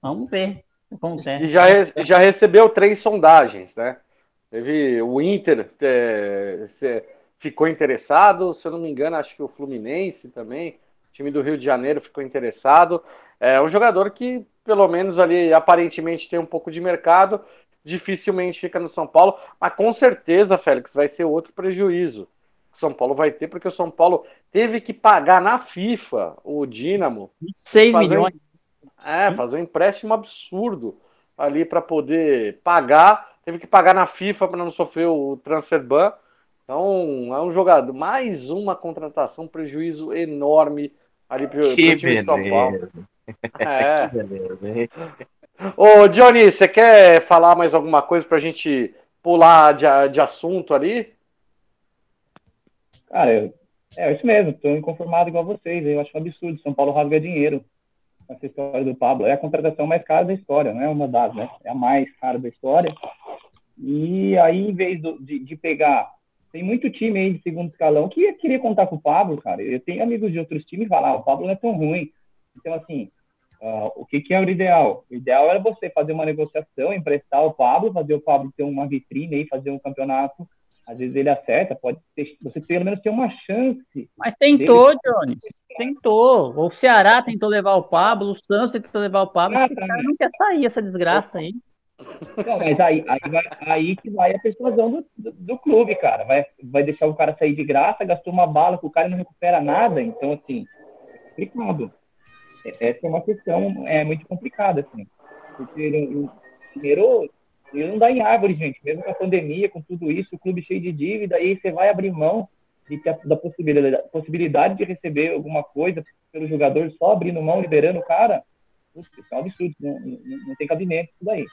Vamos ver o que acontece. E já, já recebeu três sondagens, né? Teve o Inter é, ficou interessado, se eu não me engano, acho que o Fluminense também time do Rio de Janeiro ficou interessado. É um jogador que, pelo menos ali, aparentemente tem um pouco de mercado, dificilmente fica no São Paulo, mas com certeza, Félix, vai ser outro prejuízo. O São Paulo vai ter, porque o São Paulo teve que pagar na FIFA o Dínamo. 6 milhões. Um, é, fazer um empréstimo absurdo ali para poder pagar. Teve que pagar na FIFA para não sofrer o transfer ban. Então, é um jogador, mais uma contratação, prejuízo enorme ali pro, pro time beleza. de São Paulo. É. que beleza, Ô, Johnny, você quer falar mais alguma coisa pra gente pular de, de assunto ali? Cara, eu, é isso mesmo, estou inconformado igual vocês. Eu acho um absurdo. São Paulo rasga dinheiro. Essa história do Pablo é a contratação mais cara da história, não é uma das, né? É a mais cara da história. E aí, em vez do, de, de pegar tem muito time aí de segundo escalão que queria contar com o Pablo, cara. Eu tenho amigos de outros times que falam, ah, o Pablo não é tão ruim. Então, assim, uh, o que, que é o ideal? O ideal era você fazer uma negociação, emprestar o Pablo, fazer o Pablo ter uma vitrine aí, fazer um campeonato. Às vezes ele acerta, pode ter, você pelo menos ter uma chance. Mas tentou, dele. Jones. Tentou. O Ceará tentou levar o Pablo, o Santos tentou levar o Pablo. Ah, o cara não quer sair essa desgraça aí. Não, mas aí, aí, vai, aí que vai a persuasão do, do, do, clube, cara. Vai, vai deixar o cara sair de graça, gastou uma bala com o cara e não recupera nada. Então, assim, é complicado. Essa é uma questão é, muito complicada, assim. Porque o dinheiro ele não dá em árvore, gente. Mesmo com a pandemia, com tudo isso, o clube cheio de dívida, aí você vai abrir mão de, da possibilidade, possibilidade de receber alguma coisa pelo jogador só abrindo mão, liberando o cara. Putz, é um absurdo, não, não, não tem cabimento isso daí.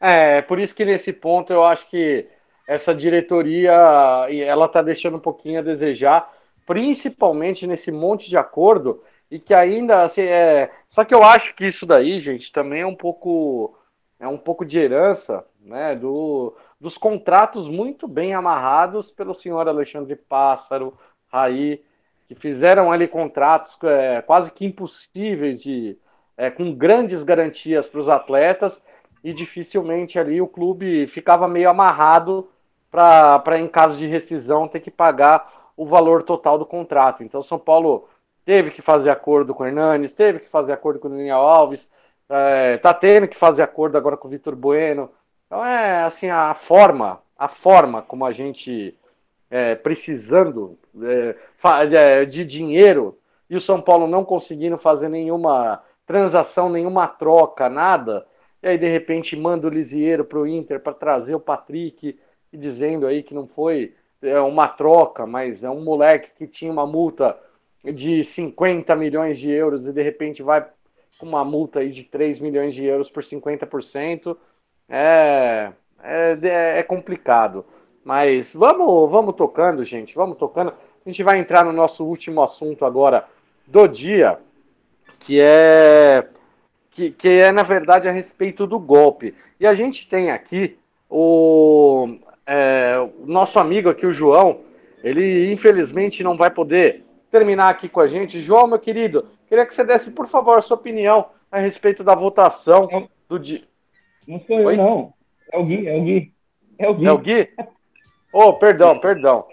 É, por isso que nesse ponto eu acho que essa diretoria ela está deixando um pouquinho a desejar, principalmente nesse monte de acordo, e que ainda assim é. Só que eu acho que isso daí, gente, também é um pouco é um pouco de herança, né, do, dos contratos muito bem amarrados pelo senhor Alexandre Pássaro, Raí, que fizeram ali contratos é, quase que impossíveis de é, com grandes garantias para os atletas e dificilmente ali o clube ficava meio amarrado para em caso de rescisão ter que pagar o valor total do contrato. Então São Paulo teve que fazer acordo com o Hernanes, teve que fazer acordo com o Daniel Alves, é, tá tendo que fazer acordo agora com o Vitor Bueno. Então é assim a forma, a forma como a gente é, precisando é, é de dinheiro e o São Paulo não conseguindo fazer nenhuma transação, nenhuma troca, nada. E aí de repente manda o Lisieiro para o Inter para trazer o Patrick dizendo aí que não foi é, uma troca, mas é um moleque que tinha uma multa de 50 milhões de euros e de repente vai com uma multa aí de 3 milhões de euros por 50%, é, é, é complicado. Mas vamos, vamos tocando, gente, vamos tocando. A gente vai entrar no nosso último assunto agora do dia, que é que, que é na verdade a respeito do golpe. E a gente tem aqui o, é, o nosso amigo aqui, o João. Ele infelizmente não vai poder terminar aqui com a gente. João, meu querido, queria que você desse, por favor, a sua opinião a respeito da votação do dia. Não sou eu, Oi? não. É o Gui, é o Gui. É o Gui. É o Gui? Oh, perdão, perdão.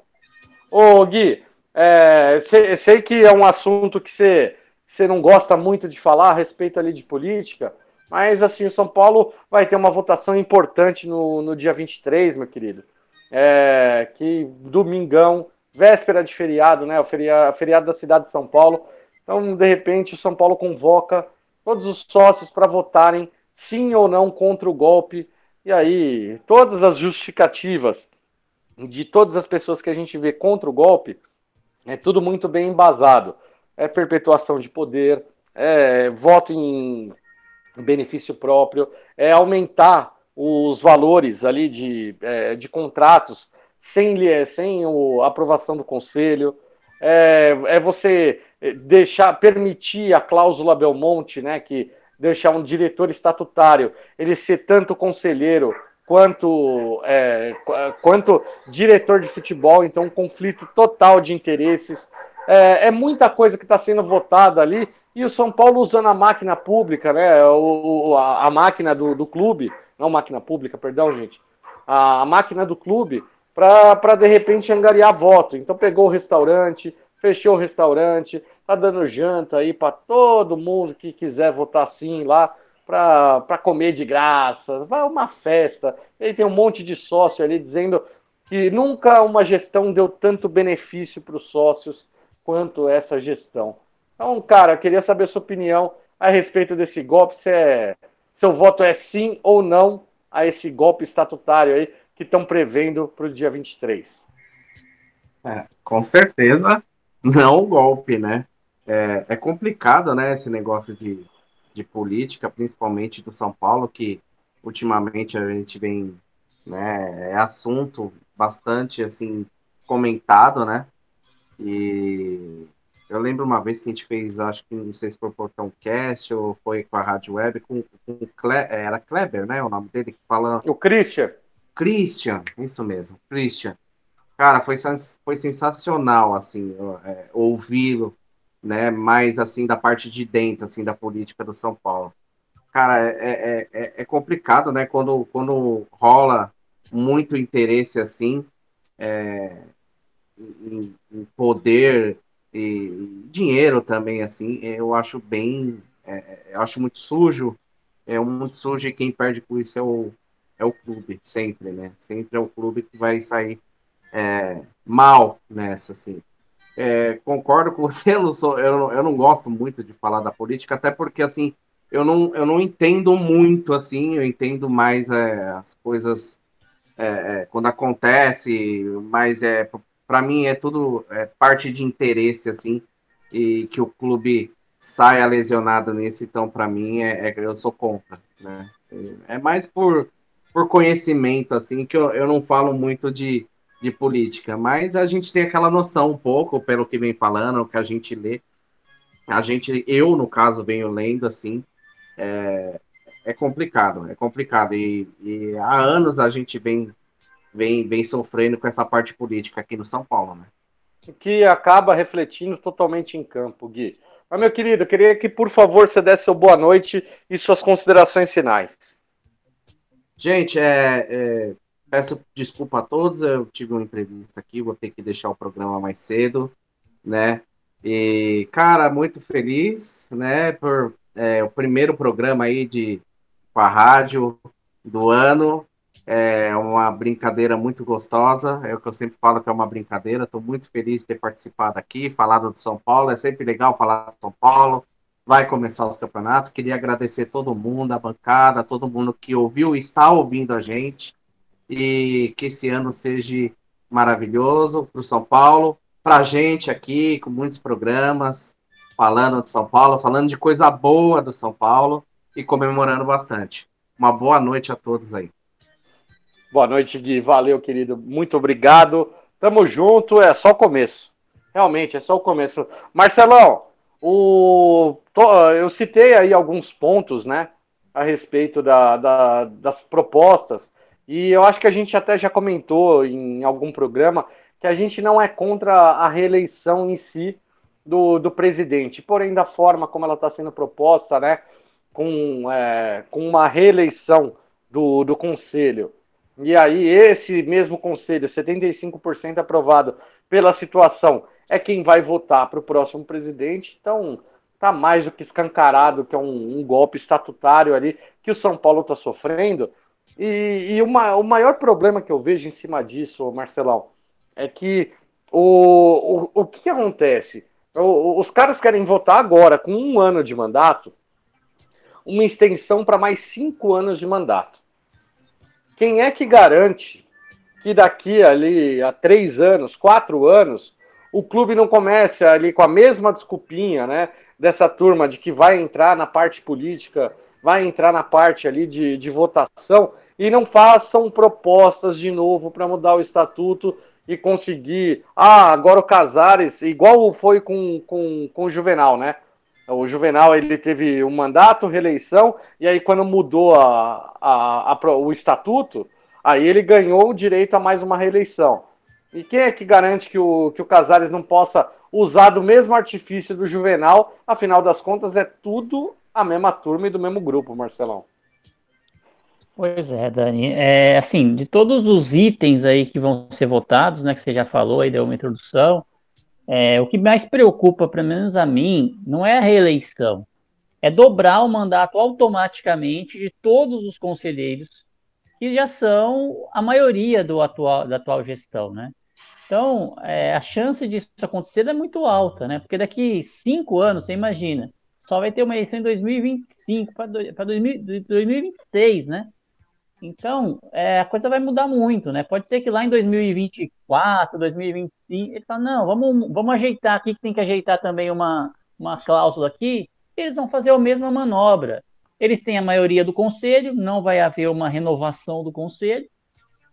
Ô, Gui, é, sei, sei, que é um assunto que você, você não gosta muito de falar a respeito ali de política, mas assim, o São Paulo vai ter uma votação importante no, no dia 23, meu querido. É, que domingão véspera de feriado, né? O feriado, feriado da cidade de São Paulo. Então, de repente, o São Paulo convoca todos os sócios para votarem sim ou não contra o golpe. E aí, todas as justificativas de todas as pessoas que a gente vê contra o golpe é tudo muito bem embasado. É perpetuação de poder, é voto em benefício próprio, é aumentar os valores ali de, é, de contratos sem, sem a aprovação do conselho, é, é, você deixar, permitir a cláusula Belmonte, né, que deixar um diretor estatutário ele ser tanto conselheiro quanto, é, quanto diretor de futebol, então um conflito total de interesses. É, é muita coisa que está sendo votada ali, e o São Paulo usando a máquina pública, né, o, a, a máquina do, do clube, não máquina pública, perdão, gente, a, a máquina do clube para de repente angariar voto. Então pegou o restaurante, fechou o restaurante, tá dando janta aí para todo mundo que quiser votar sim lá para comer de graça, vai uma festa. Ele tem um monte de sócio ali dizendo que nunca uma gestão deu tanto benefício para os sócios quanto essa gestão. Então, cara, queria saber sua opinião a respeito desse golpe, se é, seu voto é sim ou não a esse golpe estatutário aí que estão prevendo para o dia 23? É, com certeza não o golpe, né? É, é, complicado, né, esse negócio de, de política, principalmente do São Paulo, que ultimamente a gente vem, né, é assunto bastante, assim, comentado, né? E eu lembro uma vez que a gente fez, acho que não sei se foi o Portão Cast ou foi com a Rádio Web, com, com Cle, era Kleber, né? O nome dele, que fala. O Christian. Christian, isso mesmo, Christian. Cara, foi, foi sensacional, assim, é, ouvi-lo, né, mais, assim, da parte de dentro, assim, da política do São Paulo. Cara, é, é, é, é complicado, né, quando, quando rola muito interesse, assim, é, em, em, poder e dinheiro também, assim, eu acho bem, é, eu acho muito sujo, é muito sujo e quem perde com isso é o, é o clube, sempre, né? Sempre é o clube que vai sair é, mal nessa, assim. É, concordo com você, eu não, sou, eu, eu não gosto muito de falar da política, até porque, assim, eu não, eu não entendo muito, assim, eu entendo mais é, as coisas é, é, quando acontece, mas é para mim é tudo é, parte de interesse, assim, e que o clube saia lesionado nisso, então para mim é, é, eu sou contra, né? É mais por por conhecimento, assim, que eu, eu não falo muito de, de política, mas a gente tem aquela noção um pouco, pelo que vem falando, o que a gente lê. A gente, eu, no caso, venho lendo assim, é, é complicado, é complicado. E, e, há anos a gente vem, vem, vem sofrendo com essa parte política aqui no São Paulo, né? Que acaba refletindo totalmente em campo, Gui. Mas, meu querido, eu queria que, por favor, você desse seu boa noite e suas considerações finais. Gente, é, é, peço desculpa a todos, eu tive uma entrevista aqui, vou ter que deixar o programa mais cedo, né? E, cara, muito feliz, né, por é, o primeiro programa aí de com a rádio do ano. É uma brincadeira muito gostosa, é o que eu sempre falo que é uma brincadeira. Estou muito feliz de ter participado aqui, falado de São Paulo. É sempre legal falar de São Paulo. Vai começar os campeonatos. Queria agradecer todo mundo, a bancada, todo mundo que ouviu e está ouvindo a gente e que esse ano seja maravilhoso para o São Paulo, para a gente aqui, com muitos programas, falando de São Paulo, falando de coisa boa do São Paulo e comemorando bastante. Uma boa noite a todos aí. Boa noite, Gui. Valeu, querido. Muito obrigado. Tamo junto. É só o começo. Realmente, é só o começo. Marcelão, o... eu citei aí alguns pontos, né? A respeito da, da, das propostas e eu acho que a gente até já comentou em algum programa que a gente não é contra a reeleição em si do, do presidente, porém da forma como ela está sendo proposta, né, com, é, com uma reeleição do, do conselho. E aí esse mesmo conselho, 75% aprovado pela situação, é quem vai votar para o próximo presidente. Então tá mais do que escancarado que é um, um golpe estatutário ali que o São Paulo está sofrendo. E, e uma, o maior problema que eu vejo em cima disso, Marcelão, é que o, o, o que, que acontece? O, os caras querem votar agora, com um ano de mandato, uma extensão para mais cinco anos de mandato. Quem é que garante que daqui ali a três anos, quatro anos, o clube não comece ali com a mesma desculpinha, né? Dessa turma de que vai entrar na parte política vai entrar na parte ali de, de votação e não façam propostas de novo para mudar o estatuto e conseguir. Ah, agora o Casares, igual foi com, com, com o Juvenal, né? O Juvenal ele teve um mandato, reeleição, e aí quando mudou a, a, a, o estatuto, aí ele ganhou o direito a mais uma reeleição. E quem é que garante que o, que o Casares não possa usar do mesmo artifício do Juvenal? Afinal das contas, é tudo a mesma turma e do mesmo grupo, Marcelão. Pois é, Dani. É, assim, de todos os itens aí que vão ser votados, né, que você já falou aí, deu uma introdução, é, o que mais preocupa, pelo menos a mim, não é a reeleição, é dobrar o mandato automaticamente de todos os conselheiros que já são a maioria do atual, da atual gestão, né? Então, é, a chance disso acontecer é muito alta, né? Porque daqui cinco anos, você imagina, só vai ter uma eleição em 2025 para 2026, né? Então, é, a coisa vai mudar muito, né? Pode ser que lá em 2024, 2025, ele fala, não, vamos, vamos ajeitar aqui, que tem que ajeitar também uma, uma cláusula aqui, eles vão fazer a mesma manobra. Eles têm a maioria do conselho, não vai haver uma renovação do conselho,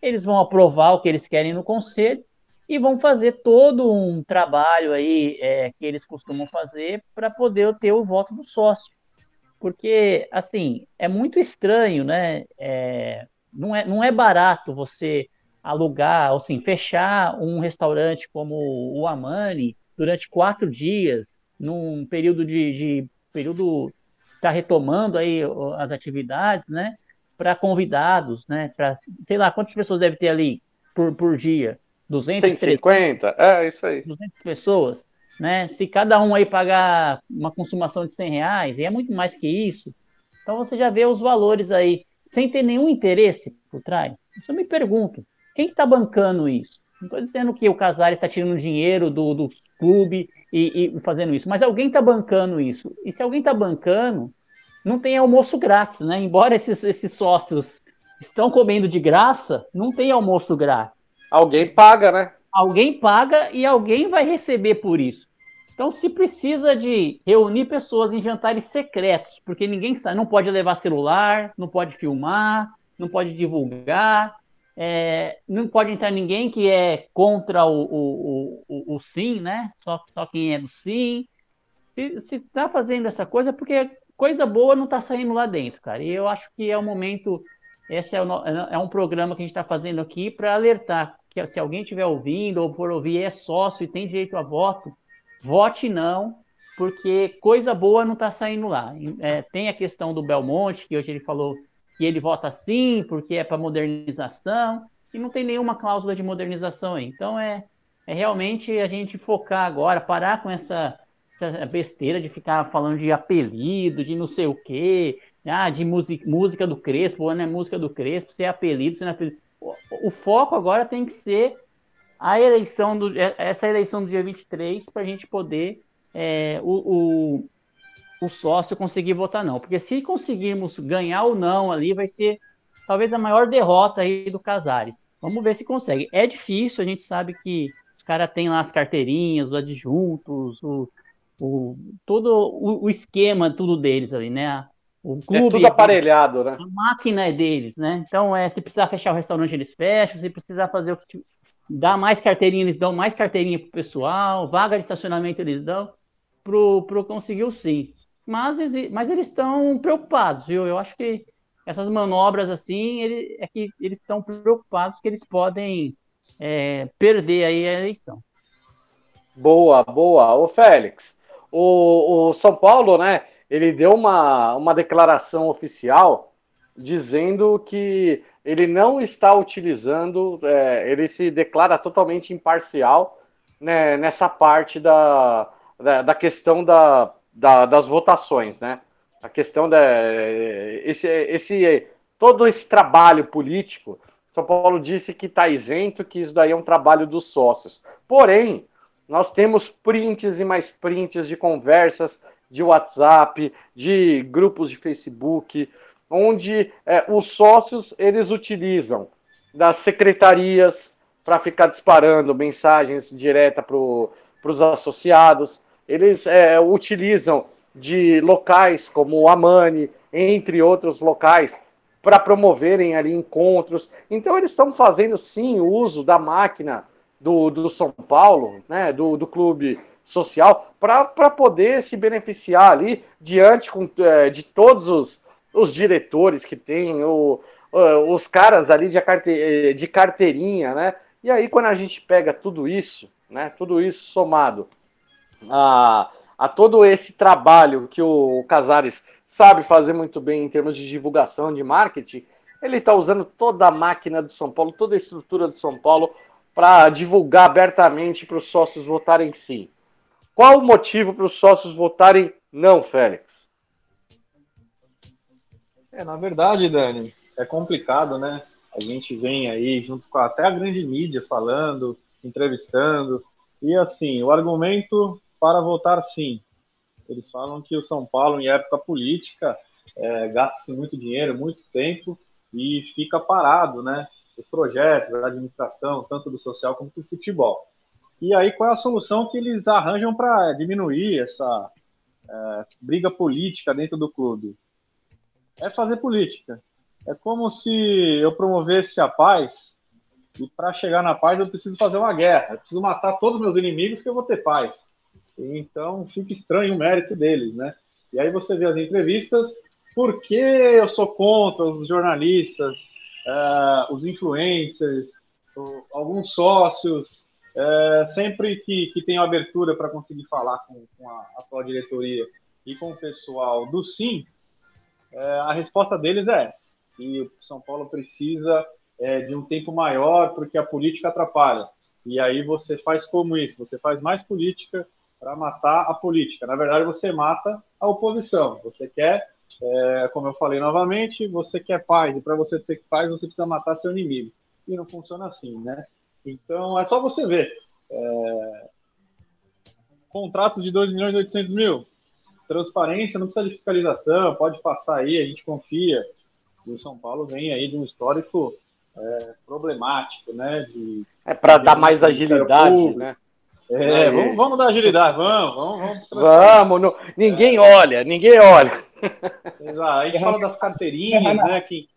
eles vão aprovar o que eles querem no conselho, e vão fazer todo um trabalho aí é, que eles costumam fazer para poder ter o voto do sócio. Porque, assim, é muito estranho, né? É, não, é, não é barato você alugar, ou assim, fechar um restaurante como o Amani durante quatro dias, num período de, de período está retomando aí as atividades, né? Para convidados, né? Para sei lá quantas pessoas deve ter ali por, por dia. 200, 150, 300, é isso aí. 200 pessoas, né? Se cada um aí pagar uma consumação de 100 reais, e é muito mais que isso, então você já vê os valores aí, sem ter nenhum interesse por trás. Eu me pergunto, quem está bancando isso? Não estou dizendo que o Casares está tirando dinheiro do, do clube e, e fazendo isso, mas alguém está bancando isso. E se alguém está bancando, não tem almoço grátis, né? Embora esses, esses sócios estão comendo de graça, não tem almoço grátis. Alguém paga, né? Alguém paga e alguém vai receber por isso. Então, se precisa de reunir pessoas em jantares secretos, porque ninguém sabe, não pode levar celular, não pode filmar, não pode divulgar. é, não pode entrar ninguém que é contra o, o, o, o, sim, né? Só, só quem é do sim. Se está fazendo essa coisa, porque coisa boa não está saindo lá dentro, cara. E eu acho que é o momento. Esse é, o, é um programa que a gente está fazendo aqui para alertar que se alguém estiver ouvindo ou por ouvir é sócio e tem direito a voto, vote não, porque coisa boa não está saindo lá. É, tem a questão do Belmonte, que hoje ele falou que ele vota sim, porque é para modernização, e não tem nenhuma cláusula de modernização aí. Então é, é realmente a gente focar agora, parar com essa, essa besteira de ficar falando de apelido, de não sei o quê, ah, de música, música do Crespo, não é música do Crespo, se é apelido, se não é apelido. O, o foco agora tem que ser a eleição do, essa eleição do dia 23 para a gente poder é, o, o, o sócio conseguir votar não. Porque se conseguirmos ganhar ou não ali, vai ser talvez a maior derrota aí do Casares. Vamos ver se consegue. É difícil, a gente sabe que os caras têm lá as carteirinhas, os adjuntos, o, o, todo o, o, esquema, tudo deles ali, né? O clube, é tudo aparelhado, né? A máquina é deles, né? Então, é, se precisar fechar o restaurante, eles fecham. Se precisar fazer o que. Dar mais carteirinha, eles dão mais carteirinha pro pessoal. Vaga de estacionamento, eles dão. Pro, pro conseguir o sim mas, mas eles estão preocupados, viu? Eu acho que essas manobras assim, ele, é que eles estão preocupados que eles podem é, perder aí a eleição. Boa, boa. O Félix, o, o São Paulo, né? Ele deu uma, uma declaração oficial dizendo que ele não está utilizando, é, ele se declara totalmente imparcial né, nessa parte da, da, da questão da, da, das votações, né? A questão da esse, esse todo esse trabalho político, São Paulo disse que está isento, que isso daí é um trabalho dos sócios. Porém, nós temos prints e mais prints de conversas de WhatsApp, de grupos de Facebook, onde é, os sócios eles utilizam das secretarias para ficar disparando mensagens direta para os associados eles é, utilizam de locais como o Amani, entre outros locais, para promoverem ali encontros. Então eles estão fazendo sim uso da máquina do, do São Paulo, né, do, do clube social, para poder se beneficiar ali diante com, é, de todos os, os diretores que tem, o, os caras ali de, carte, de carteirinha, né? E aí quando a gente pega tudo isso, né, tudo isso somado a, a todo esse trabalho que o Casares sabe fazer muito bem em termos de divulgação, de marketing, ele está usando toda a máquina do São Paulo, toda a estrutura do São Paulo para divulgar abertamente para os sócios votarem sim. Qual o motivo para os sócios votarem não, Félix? É, na verdade, Dani, é complicado, né? A gente vem aí junto com até a grande mídia falando, entrevistando, e assim, o argumento para votar sim. Eles falam que o São Paulo, em época política, é, gasta muito dinheiro, muito tempo e fica parado, né? Os projetos, a administração, tanto do social como do futebol. E aí, qual é a solução que eles arranjam para diminuir essa é, briga política dentro do clube? É fazer política. É como se eu promovesse a paz e para chegar na paz eu preciso fazer uma guerra. Eu preciso matar todos os meus inimigos que eu vou ter paz. Então fica estranho o mérito deles, né? E aí você vê as entrevistas, por que eu sou contra os jornalistas, uh, os influencers, alguns sócios, uh, sempre que, que tem abertura para conseguir falar com, com a atual diretoria e com o pessoal do Sim, uh, a resposta deles é essa. E o São Paulo precisa de um tempo maior porque a política atrapalha. E aí você faz como isso? Você faz mais política para matar a política. Na verdade, você mata a oposição. Você quer, é, como eu falei novamente, você quer paz. E para você ter paz, você precisa matar seu inimigo. E não funciona assim, né? Então, é só você ver. É... Contratos de 2 milhões e 800 mil. Transparência, não precisa de fiscalização, pode passar aí, a gente confia. E o São Paulo vem aí de um histórico é, problemático, né? De, é para dar mais agilidade, né? É, vamos, vamos dar agilidade, vamos, vamos, vamos. Vamos, não, ninguém olha, ninguém olha. Exato, a gente fala das carteirinhas, né? Quem,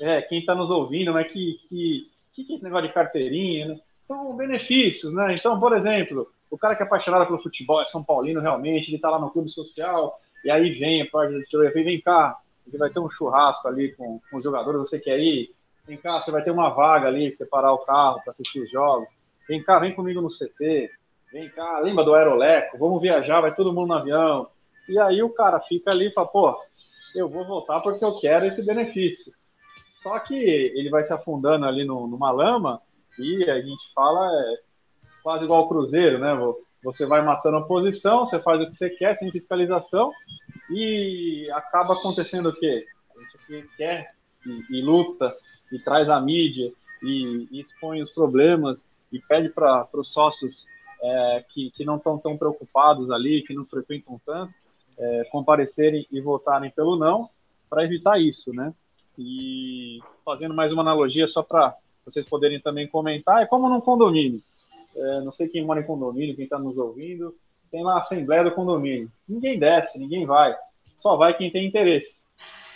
é, quem está nos ouvindo, né? Que, que que, que é esse negócio de carteirinha? Né? São benefícios, né? Então, por exemplo, o cara que é apaixonado pelo futebol, é São Paulino realmente, ele está lá no clube social, e aí vem a parte da diretoria, vem cá, você vai ter um churrasco ali com, com os jogadores, você quer ir? Vem cá, você vai ter uma vaga ali, separar o carro para assistir os jogos. Vem cá, vem comigo no CT. Vem cá, lembra do Aeroleco? Vamos viajar, vai todo mundo no avião. E aí o cara fica ali e fala, pô, eu vou voltar porque eu quero esse benefício. Só que ele vai se afundando ali no, numa lama e a gente fala é, quase igual o Cruzeiro, né? Você vai matando a posição, você faz o que você quer, sem fiscalização, e acaba acontecendo o quê? A gente quer e, e luta, e traz a mídia, e, e expõe os problemas, e pede para os sócios é, que, que não estão tão preocupados ali, que não frequentam tanto, é, comparecerem e votarem pelo não, para evitar isso, né? E fazendo mais uma analogia, só para vocês poderem também comentar, é como num condomínio. É, não sei quem mora em condomínio, quem está nos ouvindo, tem lá a assembleia do condomínio. Ninguém desce, ninguém vai. Só vai quem tem interesse.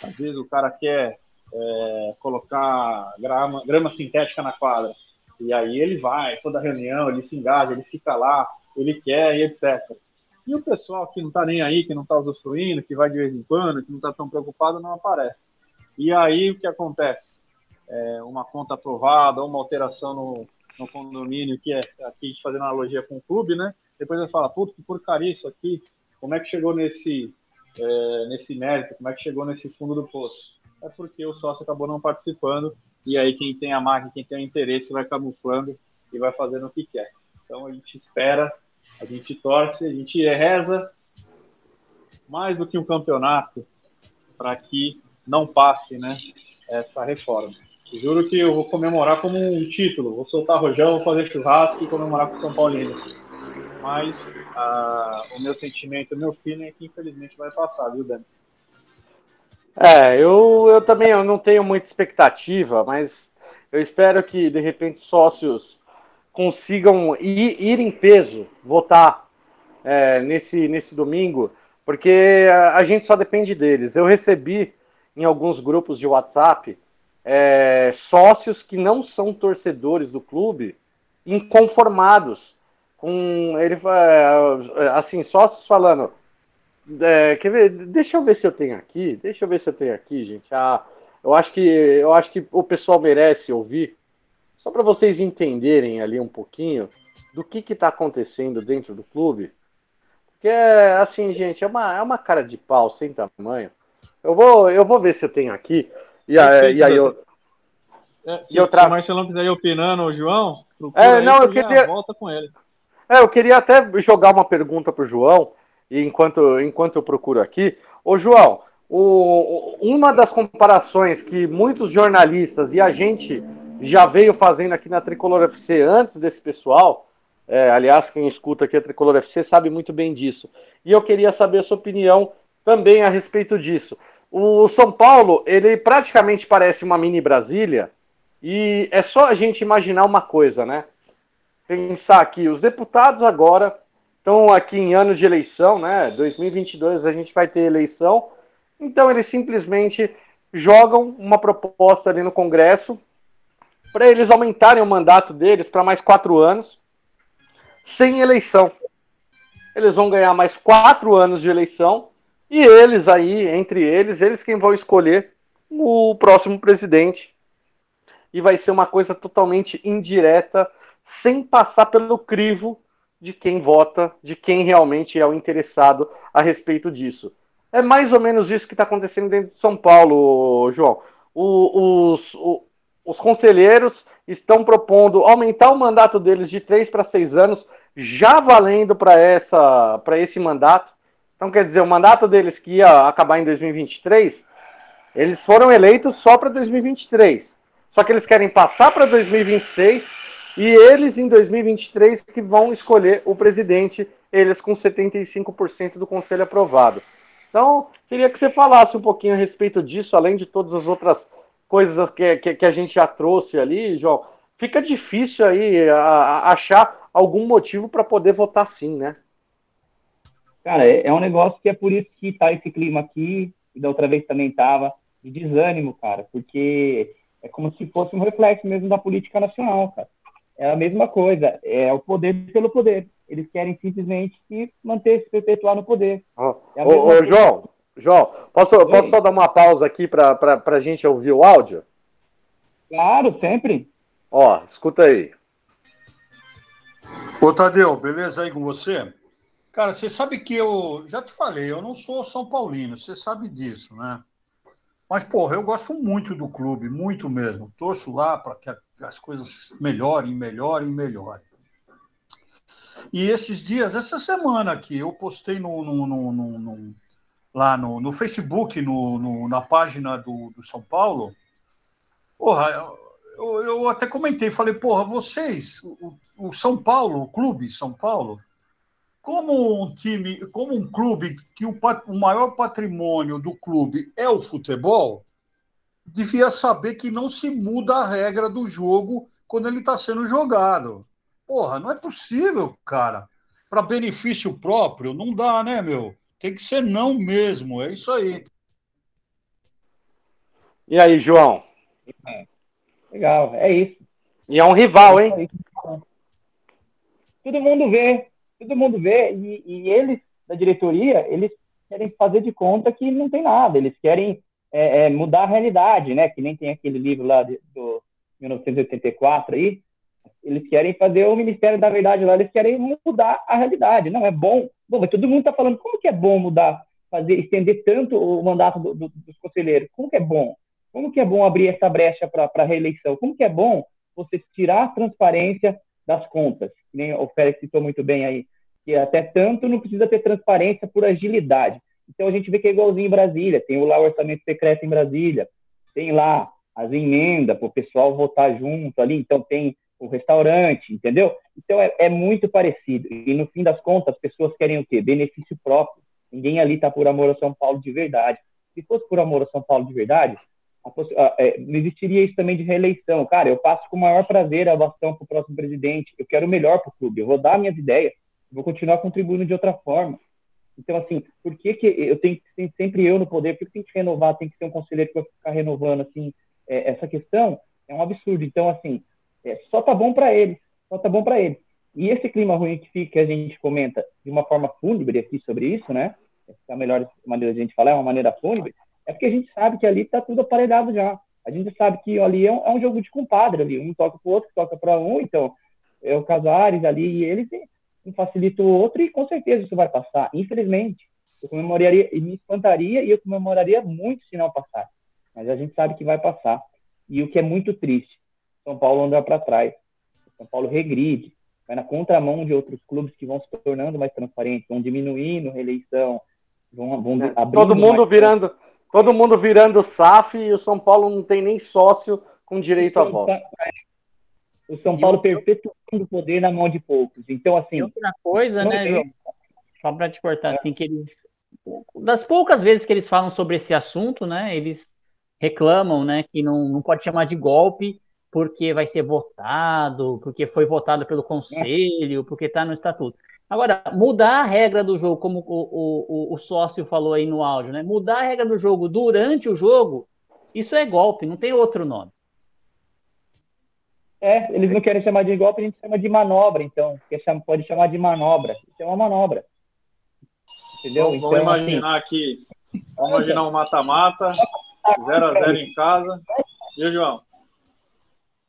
Às vezes o cara quer é, colocar grama, grama sintética na quadra. E aí ele vai, toda reunião, ele se engaja, ele fica lá, ele quer e etc. E o pessoal que não está nem aí, que não está usufruindo, que vai de vez em quando, que não está tão preocupado, não aparece. E aí o que acontece? É uma conta aprovada, uma alteração no, no condomínio, que é aqui fazendo analogia com o clube, né? Depois ele fala, putz, que porcaria isso aqui, como é que chegou nesse, é, nesse mérito, como é que chegou nesse fundo do poço? É porque o sócio acabou não participando, e aí quem tem a máquina, quem tem o interesse, vai camuflando e vai fazendo o que quer. Então a gente espera, a gente torce, a gente reza mais do que um campeonato para que não passe né, essa reforma. Juro que eu vou comemorar como um título. Vou soltar rojão, vou fazer churrasco e comemorar com São Paulinos. Mas ah, o meu sentimento, o meu feeling é que infelizmente vai passar, viu, Dani? É, eu, eu também eu não tenho muita expectativa, mas eu espero que de repente sócios consigam ir, ir em peso, votar é, nesse, nesse domingo, porque a, a gente só depende deles. Eu recebi em alguns grupos de WhatsApp é, sócios que não são torcedores do clube, inconformados com ele, é, assim, sócios falando, é, quer ver, deixa eu ver se eu tenho aqui, deixa eu ver se eu tenho aqui, gente. Ah, eu acho que eu acho que o pessoal merece ouvir, só para vocês entenderem ali um pouquinho do que está acontecendo dentro do clube. Porque, assim, gente, é uma, é uma cara de pau sem tamanho. Eu vou, eu vou ver se eu tenho aqui. E, a, e aí eu. É, se, e eu tra... se o Marcelão quiser ir opinando, o João, é, não, eu queria... volta com ele. É, eu queria até jogar uma pergunta para o João, e enquanto, enquanto eu procuro aqui. Ô, João, o, uma das comparações que muitos jornalistas e a gente já veio fazendo aqui na Tricolor FC antes desse pessoal, é, aliás, quem escuta aqui a Tricolor FC sabe muito bem disso. E eu queria saber a sua opinião também a respeito disso. O São Paulo, ele praticamente parece uma mini Brasília, e é só a gente imaginar uma coisa, né? Pensar que os deputados agora estão aqui em ano de eleição, né? 2022 a gente vai ter eleição, então eles simplesmente jogam uma proposta ali no Congresso para eles aumentarem o mandato deles para mais quatro anos, sem eleição. Eles vão ganhar mais quatro anos de eleição e eles aí, entre eles, eles quem vão escolher o próximo presidente. E vai ser uma coisa totalmente indireta, sem passar pelo crivo de quem vota, de quem realmente é o interessado a respeito disso. É mais ou menos isso que está acontecendo dentro de São Paulo, João. O, os, o, os conselheiros estão propondo aumentar o mandato deles de três para seis anos, já valendo para esse mandato. Então, quer dizer, o mandato deles que ia acabar em 2023, eles foram eleitos só para 2023. Só que eles querem passar para 2026 e eles em 2023 que vão escolher o presidente, eles com 75% do conselho aprovado. Então, queria que você falasse um pouquinho a respeito disso, além de todas as outras coisas que, que, que a gente já trouxe ali, João. Fica difícil aí a, a achar algum motivo para poder votar sim, né? Cara, é, é, um negócio que é por isso que tá esse clima aqui, e da outra vez também tava, de desânimo, cara, porque é como se fosse um reflexo mesmo da política nacional, cara. É a mesma coisa, é o poder pelo poder. Eles querem simplesmente se manter, se perpetuar no poder. Oh, é ô, ô João, João, posso, posso só dar uma pausa aqui para a gente ouvir o áudio? Claro, sempre. Ó, escuta aí. Ô, Tadeu, beleza aí com você? Cara, você sabe que eu já te falei, eu não sou São Paulino, você sabe disso, né? Mas, porra, eu gosto muito do clube, muito mesmo. Torço lá para que as coisas melhorem, melhorem, melhorem. E esses dias, essa semana aqui, eu postei no, no, no, no lá no, Facebook, na página do, do São Paulo. Porra, eu, eu até comentei, falei, porra, vocês, o, o São Paulo, o clube São Paulo, como um time, como um clube que o, o maior patrimônio do clube é o futebol, devia saber que não se muda a regra do jogo quando ele está sendo jogado. Porra, não é possível, cara. Para benefício próprio, não dá, né, meu? Tem que ser não mesmo, é isso aí. E aí, João? É. Legal, é isso. E é um rival, hein? Todo mundo vê, todo mundo vê, e, e, eles, da diretoria, eles querem fazer de conta que não tem nada, eles querem é, é, mudar a realidade, né? Que nem tem aquele livro lá de, do 1984 aí, eles querem fazer o Ministério da Verdade lá, eles querem mudar a realidade. Não é bom. Bom, mas todo mundo está falando como que é bom mudar, fazer, estender tanto o mandato do, do, dos conselheiros. Como que é bom? Como que é bom abrir essa brecha para a reeleição? Como que é bom você tirar a transparência das contas? Nem o Félix citou muito bem aí que até tanto não precisa ter transparência por agilidade. Então a gente vê que é igualzinho em Brasília, tem lá o orçamento secreto em Brasília, tem lá as emendas para o pessoal votar junto ali, então tem o restaurante, entendeu? Então é, é, muito parecido. E no fim das contas, as pessoas querem o quê? Benefício próprio. Ninguém ali está por amor a São Paulo de verdade. Se fosse por amor a São Paulo de verdade, a, é, existiria isso também de reeleição. Cara, eu passo com o maior prazer a bastão para o próximo presidente. Eu quero o melhor para o clube. Eu vou dar minhas ideias vou continuar contribuindo de outra forma. Então, assim, por que, que eu tenho que sempre eu no poder? Por que tem que renovar? Tem que ser um conselheiro que vai ficar renovando, assim, é, essa questão é um absurdo. Então, assim, é, só tá bom para eles, só tá bom para eles. E esse clima ruim que fica, que a gente comenta de uma forma fúnebre aqui sobre isso, né? Essa é a melhor maneira de a gente falar, é uma maneira fúnebre, é porque a gente sabe que ali tá tudo aparelhado já. A gente sabe que ali é um, é um jogo de compadre ali, um toca pro outro, toca para um, então é o Casares ali e eles um facilita o outro e com certeza isso vai passar. Infelizmente, eu comemoraria, e me espantaria e eu comemoraria muito se não passar. Mas a gente sabe que vai passar. E o que é muito triste, São Paulo anda para trás. São Paulo regride, vai na contramão de outros clubes que vão se tornando mais transparentes, vão diminuindo a reeleição, vão, vão é, todo mundo virando, todo mundo virando SAF e o São Paulo não tem nem sócio com direito a voto. O São Paulo perpetuando o poder na mão de poucos. Então, assim. outra coisa, né, João? Só para te cortar, é. assim, que eles. Das poucas vezes que eles falam sobre esse assunto, né, eles reclamam, né, que não, não pode chamar de golpe porque vai ser votado, porque foi votado pelo conselho, porque está no estatuto. Agora, mudar a regra do jogo, como o, o, o, sócio falou aí no áudio, né? Mudar a regra do jogo durante o jogo, isso é golpe, não tem outro nome. É, eles não querem chamar de golpe, a gente chama de manobra, então. Pode chamar de manobra. Isso é uma manobra. Entendeu? Vamos, então, vamos imaginar assim, aqui. Vamos imaginar um mata-mata, 0x0 em casa. Viu, João?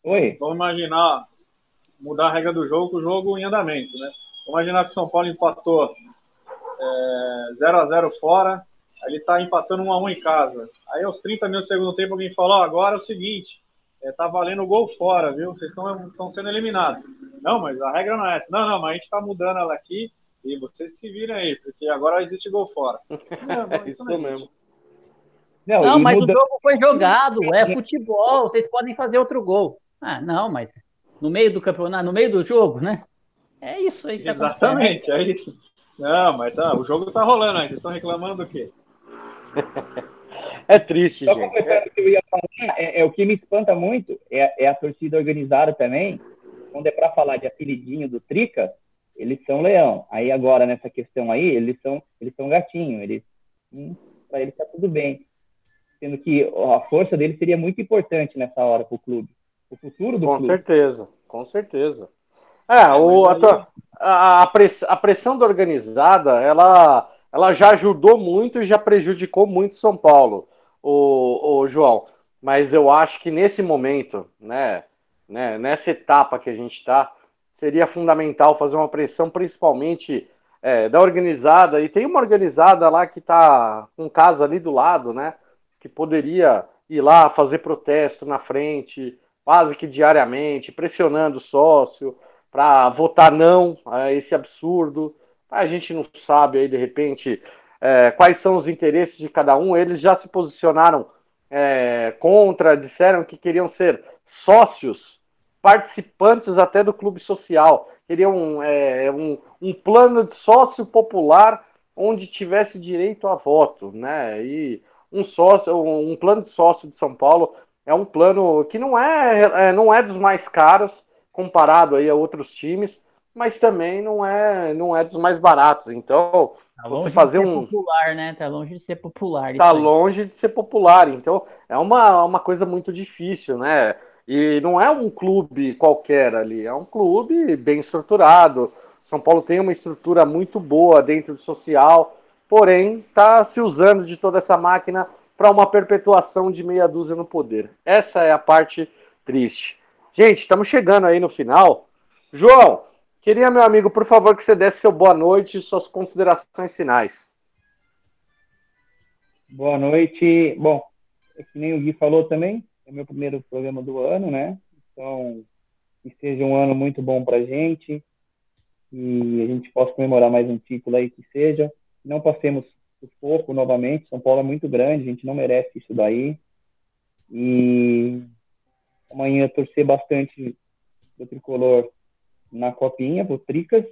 Oi. Vamos imaginar mudar a regra do jogo com o jogo em andamento, né? Imaginar que o São Paulo empatou 0x0 é, fora, aí ele está empatando 1x1 em casa. Aí aos 30 minutos do segundo tempo alguém falou, oh, agora é o seguinte, é, tá valendo gol fora, viu? Vocês estão sendo eliminados. Não, mas a regra não é essa. Não, não, mas a gente está mudando ela aqui e vocês se viram aí, porque agora existe gol fora. Não, isso, isso mesmo. Não, não mas muda... o jogo foi jogado, é futebol, vocês podem fazer outro gol. Ah, não, mas no meio do campeonato, no meio do jogo, né? É isso aí que tá Exatamente, é isso. Não, mas tá, o jogo tá rolando aí, vocês estão reclamando do quê? É triste, Só gente. que eu ia falar, é, é, o que me espanta muito é, é a torcida organizada também. Quando é para falar de apelidinho do Trica, eles são leão. Aí agora nessa questão aí, eles são eles são gatinho. Eles hum, para eles tá tudo bem. sendo que a força dele seria muito importante nessa hora para o clube. O futuro do com clube. Com certeza, com certeza. É, o, a, a, a pressão da organizada, ela, ela já ajudou muito e já prejudicou muito São Paulo, o, o João. Mas eu acho que nesse momento, né, né nessa etapa que a gente está, seria fundamental fazer uma pressão, principalmente é, da organizada. E tem uma organizada lá que está com casa ali do lado, né? Que poderia ir lá fazer protesto na frente, quase que diariamente, pressionando o sócio para votar não a esse absurdo. A gente não sabe aí, de repente, é, quais são os interesses de cada um. Eles já se posicionaram é, contra, disseram que queriam ser sócios, participantes até do clube social. Queriam é, um, um plano de sócio popular onde tivesse direito a voto, né? E um sócio, um plano de sócio de São Paulo é um plano que não é, é não é dos mais caros, comparado aí a outros times, mas também não é não é dos mais baratos. Então, tá você fazer um popular, né? Tá longe de ser popular. Tá longe de ser popular. Então, é uma, uma coisa muito difícil, né? E não é um clube qualquer ali, é um clube bem estruturado. São Paulo tem uma estrutura muito boa dentro do social, porém está se usando de toda essa máquina para uma perpetuação de meia dúzia no poder. Essa é a parte triste. Gente, estamos chegando aí no final. João, queria, meu amigo, por favor, que você desse seu boa noite e suas considerações finais. Boa noite. Bom, é que nem o Gui falou também, é meu primeiro programa do ano, né? Então, que seja um ano muito bom para gente e a gente possa comemorar mais um título aí que seja. Não passemos o foco novamente. São Paulo é muito grande, a gente não merece isso daí. E amanhã torcer bastante do tricolor na copinha, pro Tricas,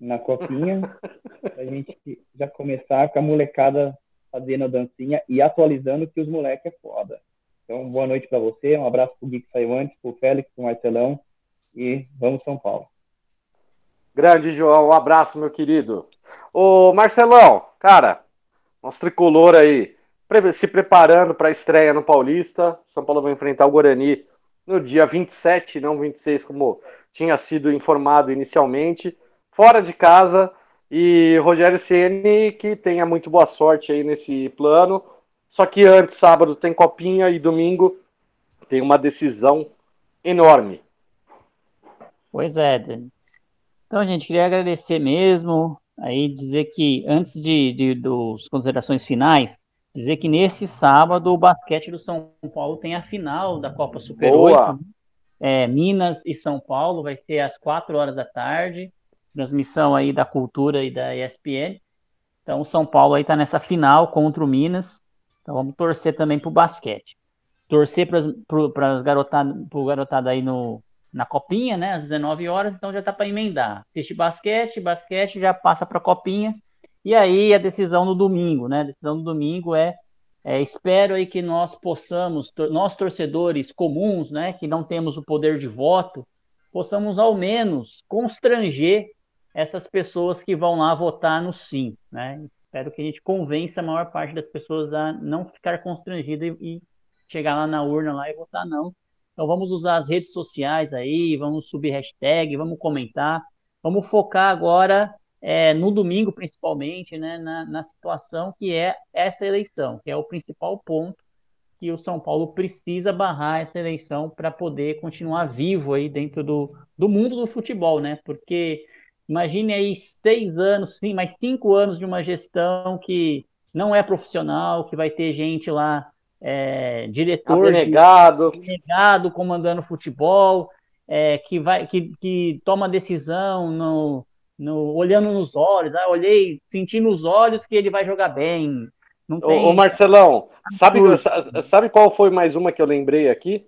na copinha, a gente já começar com a molecada fazendo a dancinha e atualizando que os moleques é foda. Então, boa noite para você, um abraço pro Gui que saiu antes, pro Félix, pro Marcelão e vamos São Paulo. Grande João, um abraço, meu querido. Ô Marcelão, cara, nosso tricolor aí, se preparando para a estreia no Paulista. São Paulo vai enfrentar o Guarani no dia 27, não 26, como tinha sido informado inicialmente, fora de casa. E Rogério Ceni que tenha muito boa sorte aí nesse plano. Só que antes, sábado, tem Copinha e domingo tem uma decisão enorme. Pois é, Dani. Então, gente, queria agradecer mesmo. Aí dizer que antes de, de dos considerações finais, dizer que nesse sábado o basquete do São Paulo tem a final da Copa Super Boa. 8. É, Minas e São Paulo vai ser às 4 horas da tarde. Transmissão aí da Cultura e da ESPN. Então o São Paulo aí tá nessa final contra o Minas. Então vamos torcer também pro basquete. Torcer para as garotadas, pro garotada aí no, na copinha, né? Às 19 horas, então já tá para emendar. Assiste basquete, basquete já passa para copinha e aí a decisão no domingo, né? A decisão no domingo é, é espero aí que nós possamos, nós torcedores comuns, né, que não temos o poder de voto, possamos ao menos constranger essas pessoas que vão lá votar no sim, né? Espero que a gente convença a maior parte das pessoas a não ficar constrangida e, e chegar lá na urna lá e votar não. Então vamos usar as redes sociais aí, vamos subir hashtag, vamos comentar, vamos focar agora é, no domingo, principalmente, né, na, na situação que é essa eleição, que é o principal ponto que o São Paulo precisa barrar essa eleição para poder continuar vivo aí dentro do, do mundo do futebol, né? Porque imagine aí seis anos, sim, mais cinco anos de uma gestão que não é profissional, que vai ter gente lá, é, diretor abnegado. De, abnegado comandando futebol, é, que vai que, que toma decisão no, no, olhando nos olhos, ah, olhei, senti nos olhos que ele vai jogar bem. Não tem... ô, ô Marcelão, sabe, sabe qual foi mais uma que eu lembrei aqui?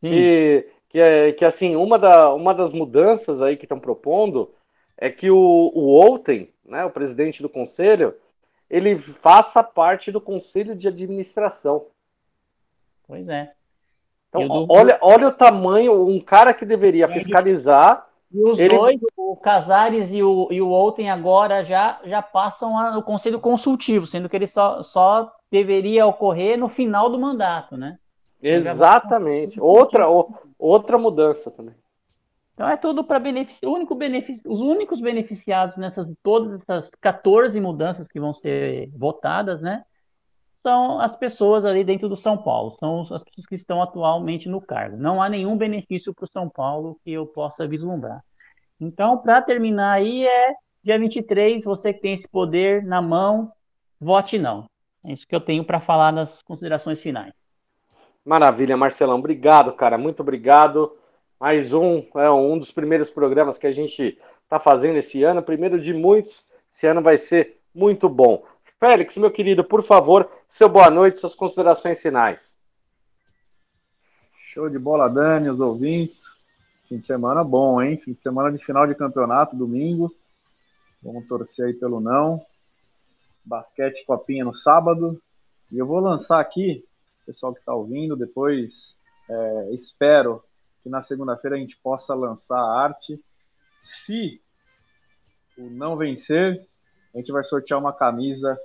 Que, que, é, que assim, uma, da, uma das mudanças aí que estão propondo é que o, o Outen, né, o presidente do conselho, ele faça parte do conselho de administração. Pois é. Então, olha, olha o tamanho, um cara que deveria fiscalizar e os ele... dois, o Casares e o, e o Outem, agora já, já passam a, o conselho consultivo, sendo que eles só, só deveria ocorrer no final do mandato, né? Exatamente. Outra, outra mudança também. Então é tudo para benefício, único benefício, os únicos beneficiados nessas todas essas 14 mudanças que vão ser votadas, né? São as pessoas ali dentro do São Paulo, são as pessoas que estão atualmente no cargo. Não há nenhum benefício para o São Paulo que eu possa vislumbrar. Então, para terminar aí, é dia 23, você que tem esse poder na mão, vote não. É isso que eu tenho para falar nas considerações finais. Maravilha, Marcelão. Obrigado, cara. Muito obrigado. Mais um, é um dos primeiros programas que a gente está fazendo esse ano. Primeiro de muitos. Esse ano vai ser muito bom. Félix, meu querido, por favor, seu boa noite, suas considerações finais. Show de bola, Dani, os ouvintes. Fim de semana bom, hein? Fim de semana de final de campeonato, domingo. Vamos torcer aí pelo não. Basquete Copinha no sábado. E eu vou lançar aqui pessoal que está ouvindo. Depois é, espero que na segunda-feira a gente possa lançar a arte. Se o não vencer, a gente vai sortear uma camisa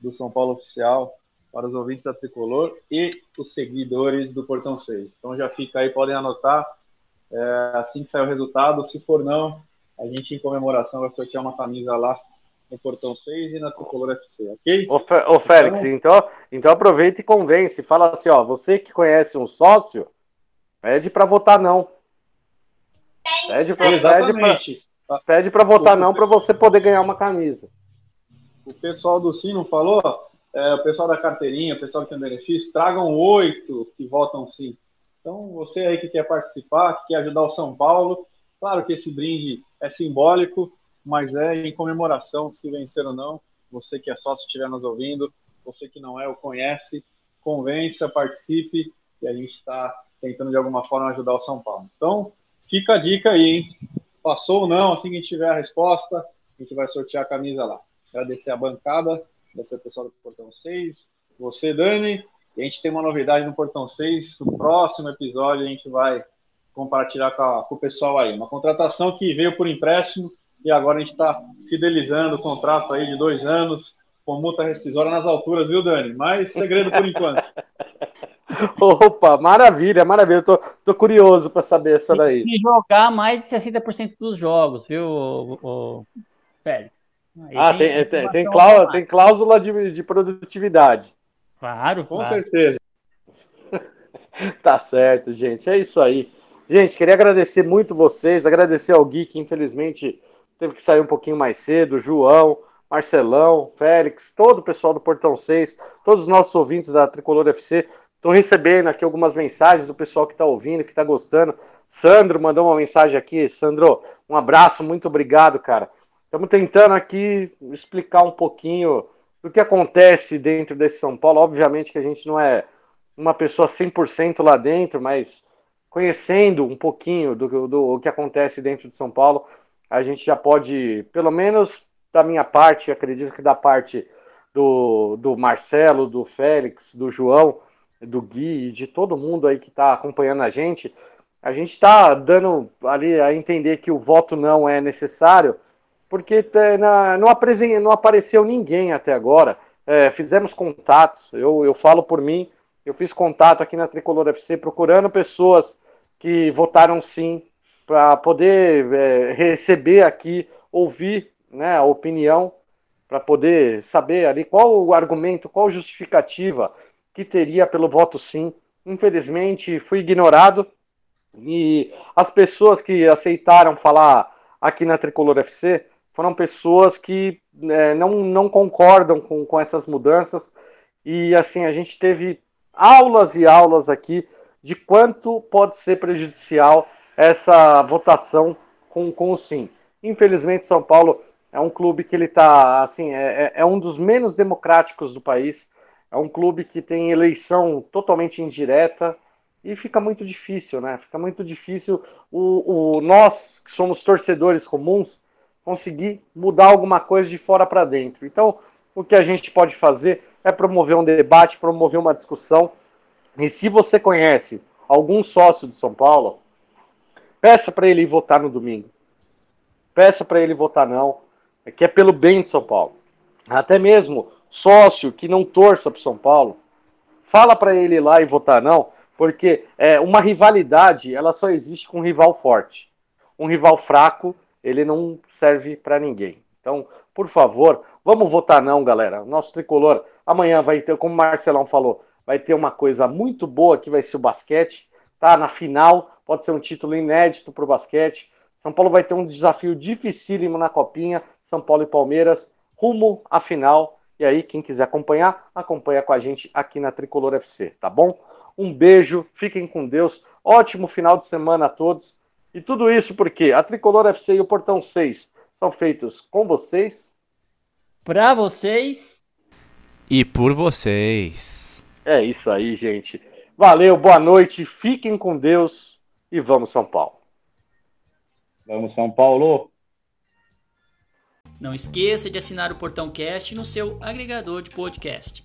do São Paulo Oficial para os ouvintes da Tricolor e os seguidores do Portão 6. Então já fica aí, podem anotar. É, assim que sair o resultado, se for não, a gente em comemoração vai sortear uma camisa lá no Portão 6 e na Tricolor FC, ok? Ô, ô Félix, então... então, então aproveita e convence. Fala assim, ó, você que conhece um sócio, pede para votar não. Pede para. Pede para votar não para você poder ganhar uma camisa. O pessoal do Sim não falou? É, o pessoal da carteirinha, o pessoal que tem benefício, tragam oito que votam sim. Então, você aí que quer participar, que quer ajudar o São Paulo, claro que esse brinde é simbólico, mas é em comemoração, se vencer ou não. Você que é sócio estiver nos ouvindo, você que não é ou conhece, convença, participe, e a gente está tentando de alguma forma ajudar o São Paulo. Então, fica a dica aí, hein? Passou ou não, assim que a gente tiver a resposta, a gente vai sortear a camisa lá. Agradecer a bancada, agradecer o pessoal do Portão 6, você, Dani, e a gente tem uma novidade no Portão 6, no próximo episódio a gente vai compartilhar com, a, com o pessoal aí. Uma contratação que veio por empréstimo, e agora a gente está fidelizando o contrato aí de dois anos, com multa rescisória nas alturas, viu, Dani? Mas segredo por enquanto. Opa, maravilha, maravilha. Eu tô, tô curioso para saber essa daí. E jogar mais de 60% dos jogos, viu, o, o Félix? Aí ah, tem, tem, tem, cláusula, tem cláusula de, de produtividade. Claro, com claro. certeza. tá certo, gente. É isso aí. Gente, queria agradecer muito vocês, agradecer ao Gui, que infelizmente teve que sair um pouquinho mais cedo, João, Marcelão, Félix, todo o pessoal do Portão 6, todos os nossos ouvintes da Tricolor FC. Estou recebendo aqui algumas mensagens do pessoal que está ouvindo, que está gostando. Sandro mandou uma mensagem aqui. Sandro, um abraço, muito obrigado, cara. Estamos tentando aqui explicar um pouquinho do que acontece dentro desse São Paulo. Obviamente que a gente não é uma pessoa 100% lá dentro, mas conhecendo um pouquinho do, do, do que acontece dentro de São Paulo, a gente já pode, pelo menos da minha parte, acredito que da parte do, do Marcelo, do Félix, do João, do Gui e de todo mundo aí que está acompanhando a gente, a gente está dando ali a entender que o voto não é necessário, porque não, apresen, não apareceu ninguém até agora. É, fizemos contatos, eu, eu falo por mim, eu fiz contato aqui na Tricolor FC procurando pessoas que votaram sim para poder é, receber aqui, ouvir né, a opinião, para poder saber ali qual o argumento, qual justificativa que teria pelo voto sim. Infelizmente, fui ignorado e as pessoas que aceitaram falar aqui na Tricolor FC foram pessoas que é, não, não concordam com, com essas mudanças e assim a gente teve aulas e aulas aqui de quanto pode ser prejudicial essa votação com, com o sim. Infelizmente, São Paulo é um clube que ele está, assim, é, é, é um dos menos democráticos do país. É um clube que tem eleição totalmente indireta e fica muito difícil, né? Fica muito difícil o, o nós que somos torcedores comuns conseguir mudar alguma coisa de fora para dentro. Então, o que a gente pode fazer é promover um debate, promover uma discussão. E se você conhece algum sócio de São Paulo, Peça para ele votar no domingo. Peça para ele votar não, é que é pelo bem de São Paulo. Até mesmo sócio que não torça para São Paulo, fala para ele ir lá e votar não, porque é, uma rivalidade ela só existe com um rival forte. Um rival fraco ele não serve para ninguém. Então, por favor, vamos votar não, galera. Nosso tricolor amanhã vai ter, como o Marcelão falou, vai ter uma coisa muito boa que vai ser o basquete, tá? Na final, pode ser um título inédito para o basquete. São Paulo vai ter um desafio dificílimo na Copinha, São Paulo e Palmeiras, rumo à final. E aí, quem quiser acompanhar, acompanha com a gente aqui na Tricolor FC, tá bom? Um beijo, fiquem com Deus, ótimo final de semana a todos. E tudo isso porque a Tricolor FC e o Portão 6 são feitos com vocês, para vocês e por vocês. É isso aí, gente. Valeu, boa noite, fiquem com Deus e vamos São Paulo. Vamos São Paulo. Não esqueça de assinar o Portão Cast no seu agregador de podcast.